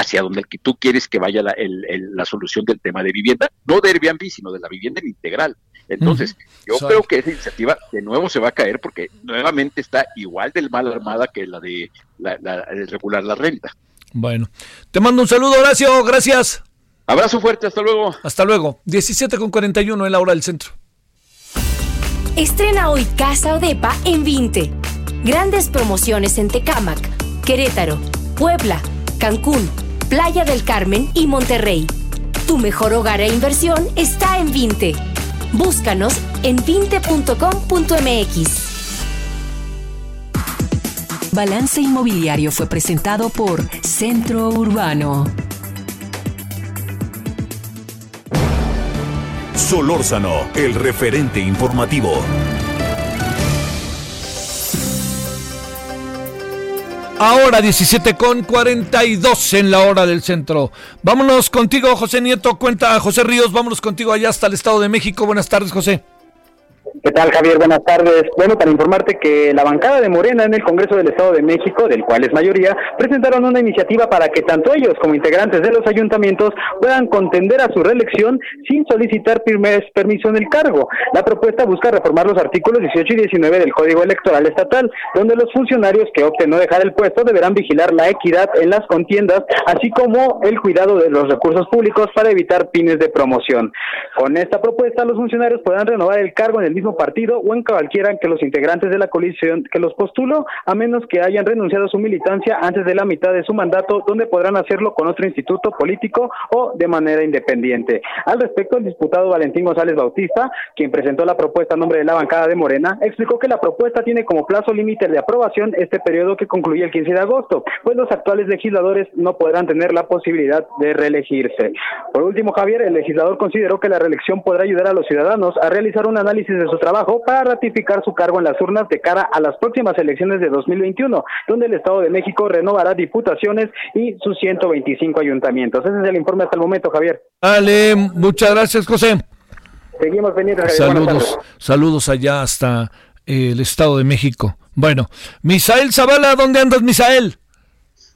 hacia donde tú quieres que vaya la, la solución del tema de vivienda, no de Airbnb, sino de la vivienda en integral. Entonces, yo creo que esa iniciativa de nuevo se va a caer porque nuevamente está igual del mal armada que la de la, regular la renta. Bueno, te mando un saludo, Horacio, gracias. Abrazo fuerte, hasta luego. Hasta luego. 17 con 41 en la hora del centro. Estrena hoy Casa Odepa en 20. Grandes promociones en Tecámac, Querétaro, Puebla, Cancún, Playa del Carmen y Monterrey. Tu mejor hogar e inversión está en Vinte. Búscanos en vinte.com.mx. Balance Inmobiliario fue presentado por Centro Urbano. Solórzano, el referente informativo. Ahora 17 con 42 en la hora del centro. Vámonos contigo, José Nieto. Cuenta José Ríos. Vámonos contigo allá hasta el Estado de México. Buenas tardes, José. ¿Qué tal, Javier? Buenas tardes. Bueno, para informarte que la bancada de Morena en el Congreso del Estado de México, del cual es mayoría, presentaron una iniciativa para que tanto ellos como integrantes de los ayuntamientos puedan contender a su reelección sin solicitar permiso en el cargo. La propuesta busca reformar los artículos 18 y 19 del Código Electoral Estatal, donde los funcionarios que opten no dejar el puesto deberán vigilar la equidad en las contiendas, así como el cuidado de los recursos públicos para evitar fines de promoción. Con esta propuesta, los funcionarios podrán renovar el cargo en el mismo partido o en cualquiera que los integrantes de la coalición que los postuló, a menos que hayan renunciado a su militancia antes de la mitad de su mandato, donde podrán hacerlo con otro instituto político o de manera independiente. Al respecto, el diputado Valentín González Bautista, quien presentó la propuesta a nombre de la bancada de Morena, explicó que la propuesta tiene como plazo límite de aprobación este periodo que concluye el 15 de agosto, pues los actuales legisladores no podrán tener la posibilidad de reelegirse. Por último, Javier, el legislador consideró que la reelección podrá ayudar a los ciudadanos a realizar un análisis de su trabajo para ratificar su cargo en las urnas de cara a las próximas elecciones de 2021, donde el Estado de México renovará diputaciones y sus 125 ayuntamientos. Ese es el informe hasta el momento, Javier. Dale, muchas gracias, José. Seguimos pendientes. Saludos, saludos allá hasta el Estado de México. Bueno, Misael Zavala, ¿dónde andas, Misael?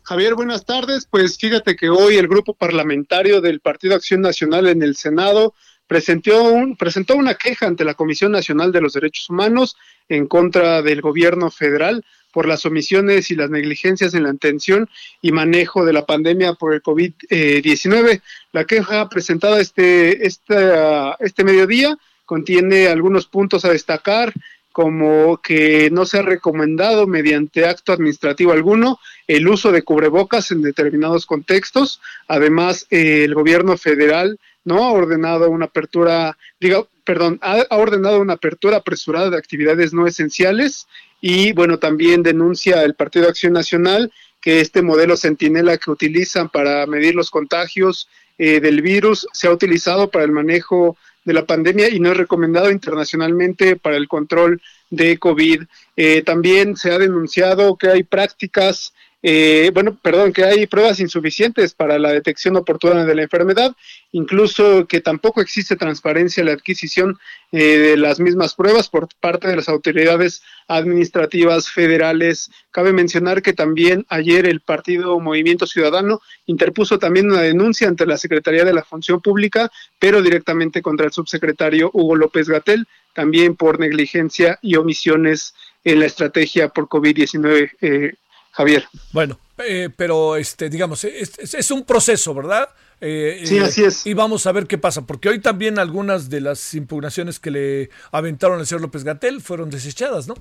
Javier, buenas tardes. Pues fíjate que hoy el grupo parlamentario del Partido Acción Nacional en el Senado presentó, un, presentó una queja ante la Comisión Nacional de los Derechos Humanos en contra del gobierno federal por las omisiones y las negligencias en la atención y manejo de la pandemia por el COVID-19. La queja presentada este, este, este mediodía contiene algunos puntos a destacar, como que no se ha recomendado mediante acto administrativo alguno el uso de cubrebocas en determinados contextos. Además, el gobierno federal no ha ordenado una apertura, diga, perdón, ha, ordenado una apertura apresurada de actividades no esenciales y bueno, también denuncia el Partido Acción Nacional que este modelo centinela que utilizan para medir los contagios eh, del virus se ha utilizado para el manejo de la pandemia y no es recomendado internacionalmente para el control de COVID. Eh, también se ha denunciado que hay prácticas eh, bueno, perdón, que hay pruebas insuficientes para la detección oportuna de la enfermedad, incluso que tampoco existe transparencia en la adquisición eh, de las mismas pruebas por parte de las autoridades administrativas federales. Cabe mencionar que también ayer el partido Movimiento Ciudadano interpuso también una denuncia ante la Secretaría de la Función Pública, pero directamente contra el subsecretario Hugo López Gatel, también por negligencia y omisiones en la estrategia por COVID-19. Eh, Javier. Bueno, eh, pero este, digamos, es, un proceso, ¿verdad? Eh, sí, así es. Y vamos a ver qué pasa, porque hoy también algunas de las impugnaciones que le aventaron al señor López Gatel fueron desechadas, ¿no?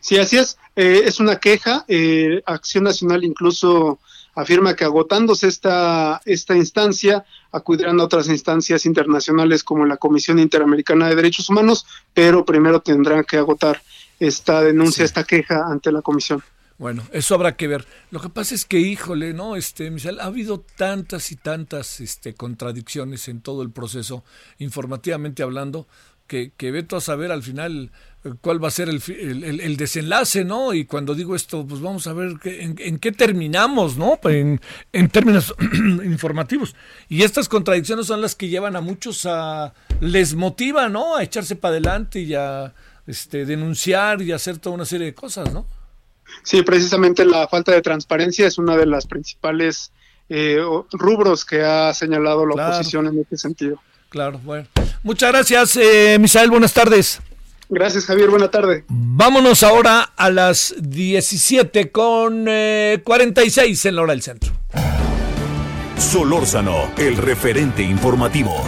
Sí, así es. Eh, es una queja. Acción Nacional incluso afirma que agotándose esta, esta instancia, acudirán a otras instancias internacionales como la Comisión Interamericana de Derechos Humanos, pero primero tendrán que agotar esta denuncia, esta queja ante la Comisión. Bueno, eso habrá que ver. Lo que pasa es que, híjole, ¿no? Este, ha habido tantas y tantas este, contradicciones en todo el proceso, informativamente hablando, que, que veto a saber al final eh, cuál va a ser el, el, desenlace, ¿no? Y cuando digo esto, pues vamos a ver en, qué terminamos, ¿no? En, en términos *clears throat* informativos. Y estas contradicciones son las que llevan a muchos a... les motiva, ¿no? A echarse para adelante y a este, denunciar y hacer toda una serie de cosas, ¿no? Sí, precisamente la falta de transparencia es una de las principales eh, rubros que ha señalado la oposición en este sentido. Claro, bueno. Muchas gracias, eh, Misael. Buenas tardes. Gracias, Javier. Buena tarde. Vámonos ahora a las 17 con 46 eh, en la hora del centro. Solórzano, el referente informativo.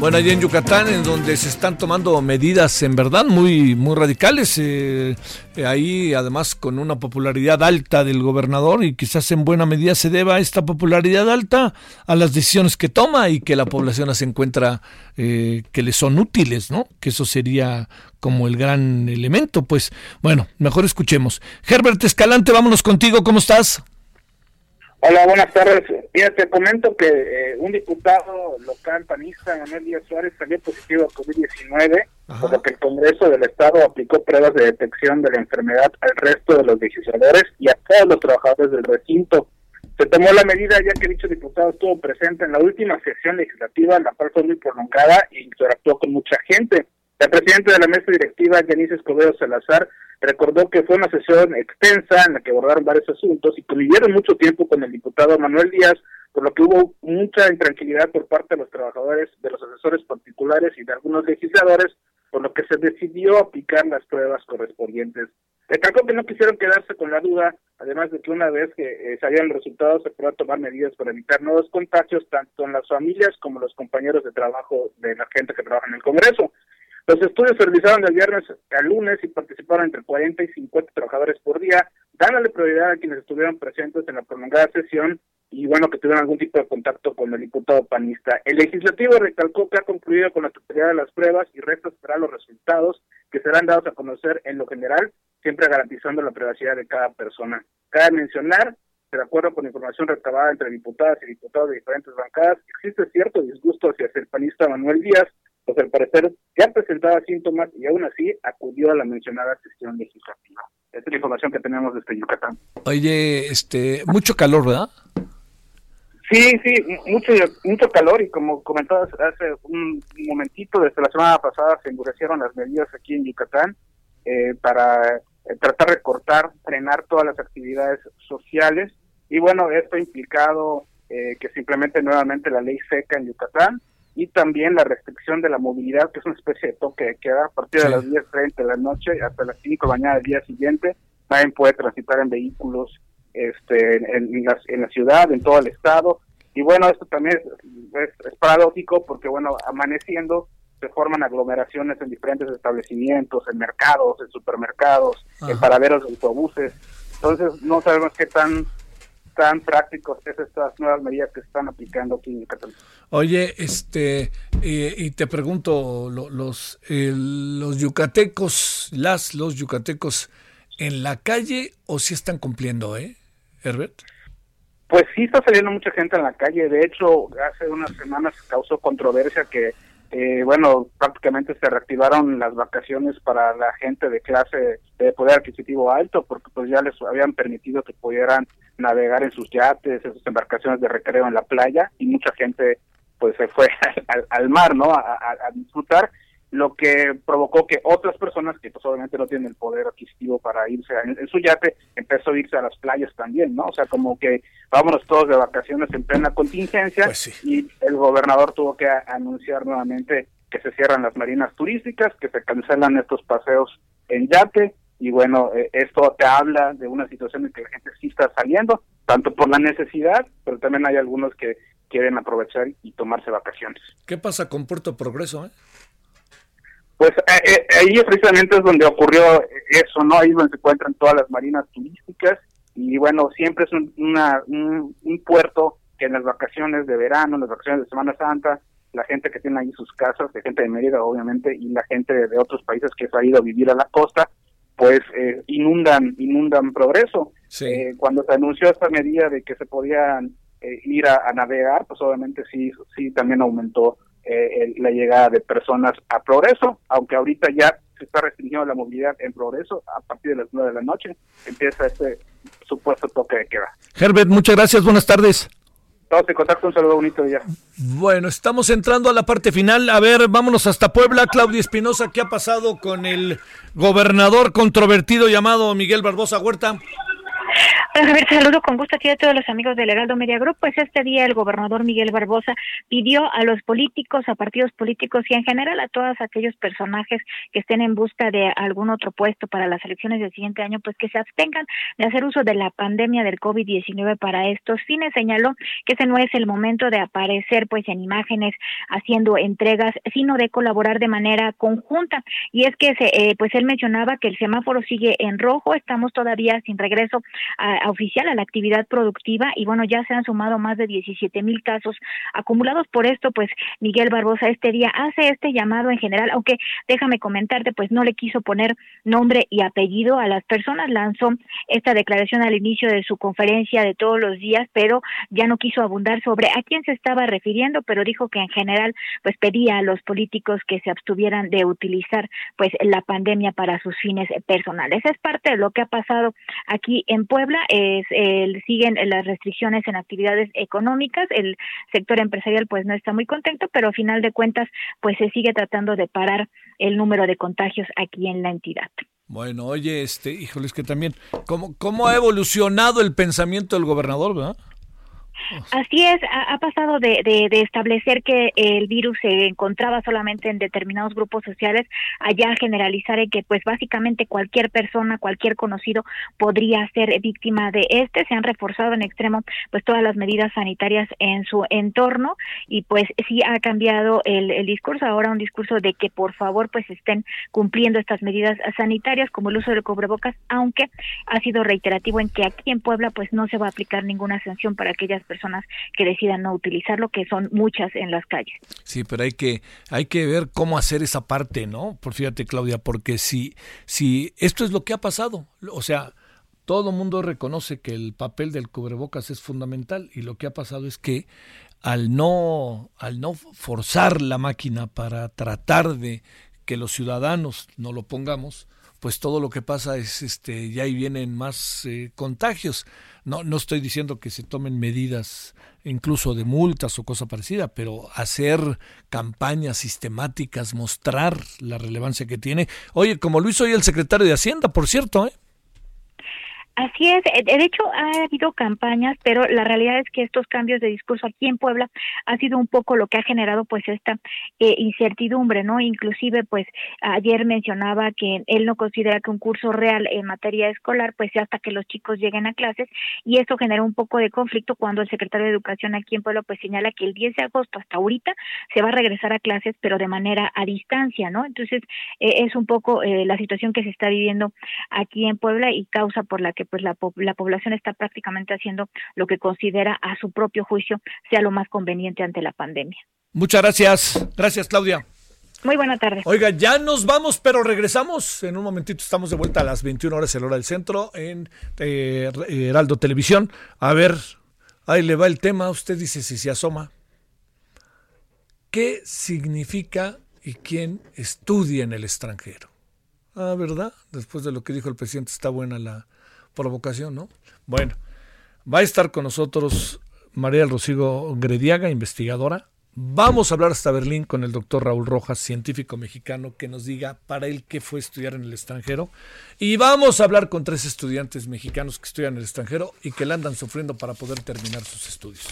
Bueno, allí en Yucatán, en donde se están tomando medidas en verdad muy, muy radicales, eh, eh, ahí además con una popularidad alta del gobernador y quizás en buena medida se deba esta popularidad alta a las decisiones que toma y que la población se encuentra eh, que le son útiles, ¿no? Que eso sería como el gran elemento. Pues bueno, mejor escuchemos. Herbert Escalante, vámonos contigo, ¿cómo estás? Hola, buenas tardes. Mira, te comento que eh, un diputado local panista, Manuel Díaz Suárez, salió positivo a COVID-19, por lo que el Congreso del Estado aplicó pruebas de detección de la enfermedad al resto de los legisladores y a todos los trabajadores del recinto. Se tomó la medida ya que dicho diputado estuvo presente en la última sesión legislativa, la cual fue muy prolongada y interactuó con mucha gente. La presidenta de la mesa directiva, Janice Escobedo Salazar, recordó que fue una sesión extensa en la que abordaron varios asuntos y convivieron mucho tiempo con el diputado Manuel Díaz, por lo que hubo mucha intranquilidad por parte de los trabajadores, de los asesores particulares y de algunos legisladores, por lo que se decidió aplicar las pruebas correspondientes. Recalcó que no quisieron quedarse con la duda, además de que una vez que eh, salían los resultados se podrán tomar medidas para evitar nuevos contagios, tanto en las familias como los compañeros de trabajo de la gente que trabaja en el Congreso. Los estudios se realizaron del viernes al lunes y participaron entre 40 y 50 trabajadores por día, dándole prioridad a quienes estuvieron presentes en la prolongada sesión y bueno, que tuvieron algún tipo de contacto con el diputado panista. El legislativo recalcó que ha concluido con la totalidad de las pruebas y resta esperar los resultados que serán dados a conocer en lo general, siempre garantizando la privacidad de cada persona. Cabe mencionar de acuerdo con información recabada entre diputadas y diputados de diferentes bancadas, existe cierto disgusto hacia el panista Manuel Díaz, pues al parecer ya presentaba síntomas y aún así acudió a la mencionada sesión legislativa. Esta es la información que tenemos desde Yucatán. Oye, este, mucho calor, ¿verdad? Sí, sí, mucho, mucho calor y como comentabas hace un momentito, desde la semana pasada se endurecieron las medidas aquí en Yucatán eh, para eh, tratar de cortar, frenar todas las actividades sociales y bueno, esto ha implicado eh, que simplemente nuevamente la ley seca en Yucatán y también la restricción de la movilidad, que es una especie de toque de queda a partir de las 10.30 de la noche hasta las 5 de la mañana del día siguiente, nadie puede transitar en vehículos este, en, la, en la ciudad, en todo el estado. Y bueno, esto también es, paradójico porque, bueno, amaneciendo se forman aglomeraciones en diferentes establecimientos, en mercados, en supermercados, en paraderos de autobuses. Entonces, no sabemos qué tan tan prácticos es estas nuevas medidas que se están aplicando aquí en Cataluña. Oye, este, y te pregunto, los, los yucatecos, las, los yucatecos, ¿en la calle o si están cumpliendo, eh, Herbert? Pues sí está saliendo mucha gente en la calle. De hecho, hace unas semanas causó controversia que, eh, bueno, prácticamente se reactivaron las vacaciones para la gente de clase de poder adquisitivo alto, porque pues ya les habían permitido que pudieran navegar en sus yates, en sus embarcaciones de recreo en la playa, y mucha gente pues se fue *laughs* al, mar, ¿no? a disfrutar lo que provocó que otras personas que pues obviamente no tienen el poder adquisitivo para irse en, su yate, empezó a irse a las playas también, ¿no? O sea, como que vámonos todos de vacaciones en plena contingencia pues y el gobernador tuvo que anunciar nuevamente que se cierran las marinas turísticas, que se cancelan estos paseos en yate y bueno, eh, esto te habla de una situación en que la gente sí está saliendo, tanto por la necesidad, pero también hay algunos que quieren aprovechar y tomarse vacaciones. ¿Qué pasa con Puerto Progreso? Eh? Pues eh, eh, ahí precisamente es donde ocurrió eso, ¿no? Ahí es donde se encuentran todas las marinas turísticas y bueno, siempre es un, una, un, puerto que en las vacaciones de verano, en las vacaciones de Semana Santa, la gente que tiene ahí sus casas, de gente de Mérida obviamente, y la gente de, otros países que se ha ido a vivir a la costa, pues eh, inundan, inundan progreso. cuando se anunció esta medida de que se podían ir a, a, navegar, pues obviamente sí, sí también aumentó eh, la llegada de personas a Progreso, aunque ahorita ya se está restringiendo la movilidad en Progreso, a partir de las nueve de la noche empieza este supuesto toque de queda. Herbert, muchas gracias, buenas tardes. Todos en contacto, un saludo bonito ya. Bueno, estamos entrando a la parte final. A ver, vámonos hasta Puebla. Claudia Espinosa, ¿qué ha pasado con el gobernador controvertido llamado Miguel Barbosa Huerta? A ver, saludo con gusto aquí a todos los amigos del Heraldo Media Group. Pues este día el gobernador Miguel Barbosa pidió a los políticos, a partidos políticos y en general a todos aquellos personajes que estén en busca de algún otro puesto para las elecciones del siguiente año, pues que se abstengan de hacer uso de la pandemia del COVID-19 para estos fines. Señaló que ese no es el momento de aparecer pues en imágenes haciendo entregas, sino de colaborar de manera conjunta. Y es que se, eh, pues él mencionaba que el semáforo sigue en rojo, estamos todavía sin regreso a, oficial a la actividad productiva y bueno, ya se han sumado más de 17 mil casos acumulados por esto, pues Miguel Barbosa este día hace este llamado en general, aunque déjame comentarte, pues no le quiso poner nombre y apellido a las personas, lanzó esta declaración al inicio de su conferencia de todos los días, pero ya no quiso abundar sobre a quién se estaba refiriendo, pero dijo que en general pues pedía a los políticos que se abstuvieran de utilizar pues la pandemia para sus fines personales. Es parte de lo que ha pasado aquí en Puebla, es, el, siguen las restricciones en actividades económicas, el sector empresarial pues no está muy contento, pero a final de cuentas pues se sigue tratando de parar el número de contagios aquí en la entidad. Bueno, oye, este, híjole, es que también, ¿cómo, cómo ha evolucionado el pensamiento del gobernador, verdad? Así es, ha, pasado de, de, establecer que el virus se encontraba solamente en determinados grupos sociales a ya generalizar en que pues básicamente cualquier persona, cualquier conocido podría ser víctima de este. Se han reforzado en extremo pues todas las medidas sanitarias en su entorno y pues sí ha cambiado el, el discurso, ahora un discurso de que por favor pues estén cumpliendo estas medidas sanitarias como el uso del cubrebocas, aunque ha sido reiterativo en que aquí en Puebla pues no se va a aplicar ninguna sanción para aquellas personas que decidan no utilizarlo, que son muchas en las calles. Sí, pero hay que, hay que ver cómo hacer esa parte, ¿no? Por fíjate, Claudia, porque si, si esto es lo que ha pasado, o sea, todo mundo reconoce que el papel del cubrebocas es fundamental y lo que ha pasado es que al no, al no forzar la máquina para tratar de que los ciudadanos no lo pongamos, pues todo lo que pasa es este ya ahí vienen más eh, contagios. No, no estoy diciendo que se tomen medidas incluso de multas o cosa parecida, pero hacer campañas sistemáticas, mostrar la relevancia que tiene. Oye, como lo hizo hoy el secretario de Hacienda, por cierto, ¿eh? Así es, eh, de hecho ha habido campañas, pero la realidad es que estos cambios de discurso aquí en Puebla ha sido un poco lo que ha generado pues esta eh, incertidumbre, ¿no? Inclusive pues ayer mencionaba que él no considera que un curso real en materia escolar pues sea hasta que los chicos lleguen a clases y esto genera un poco de conflicto cuando el secretario de Educación aquí en Puebla pues señala que el 10 de agosto hasta ahorita se va a regresar a clases pero de manera a distancia, ¿no? Entonces eh, es un poco la situación que se está viviendo aquí en Puebla y causa por la que pues la, la población está prácticamente haciendo lo que considera a su propio juicio sea lo más conveniente ante la pandemia. Muchas gracias. Gracias, Claudia. Muy buena tarde. Oiga, ya nos vamos, pero regresamos. En un momentito estamos de vuelta a las 21 horas en hora del centro en eh, Heraldo Televisión. A ver, ahí le va el tema. Usted dice si se asoma. ¿Qué significa y quién estudia en el extranjero? Ah, ¿verdad? Después de lo que dijo el presidente, está buena la, provocación, ¿no? Bueno, va a estar con nosotros María Rocío Grediaga, investigadora. Vamos a hablar hasta Berlín con el doctor Raúl Rojas, científico mexicano, que nos diga para él qué fue estudiar en el extranjero. Y vamos a hablar con tres estudiantes mexicanos que estudian en el extranjero y que la andan sufriendo para poder terminar sus estudios.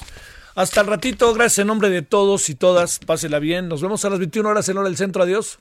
Hasta el ratito, gracias en nombre de todos y todas. Pásela bien. Nos vemos a las 21 horas en hora del centro. Adiós.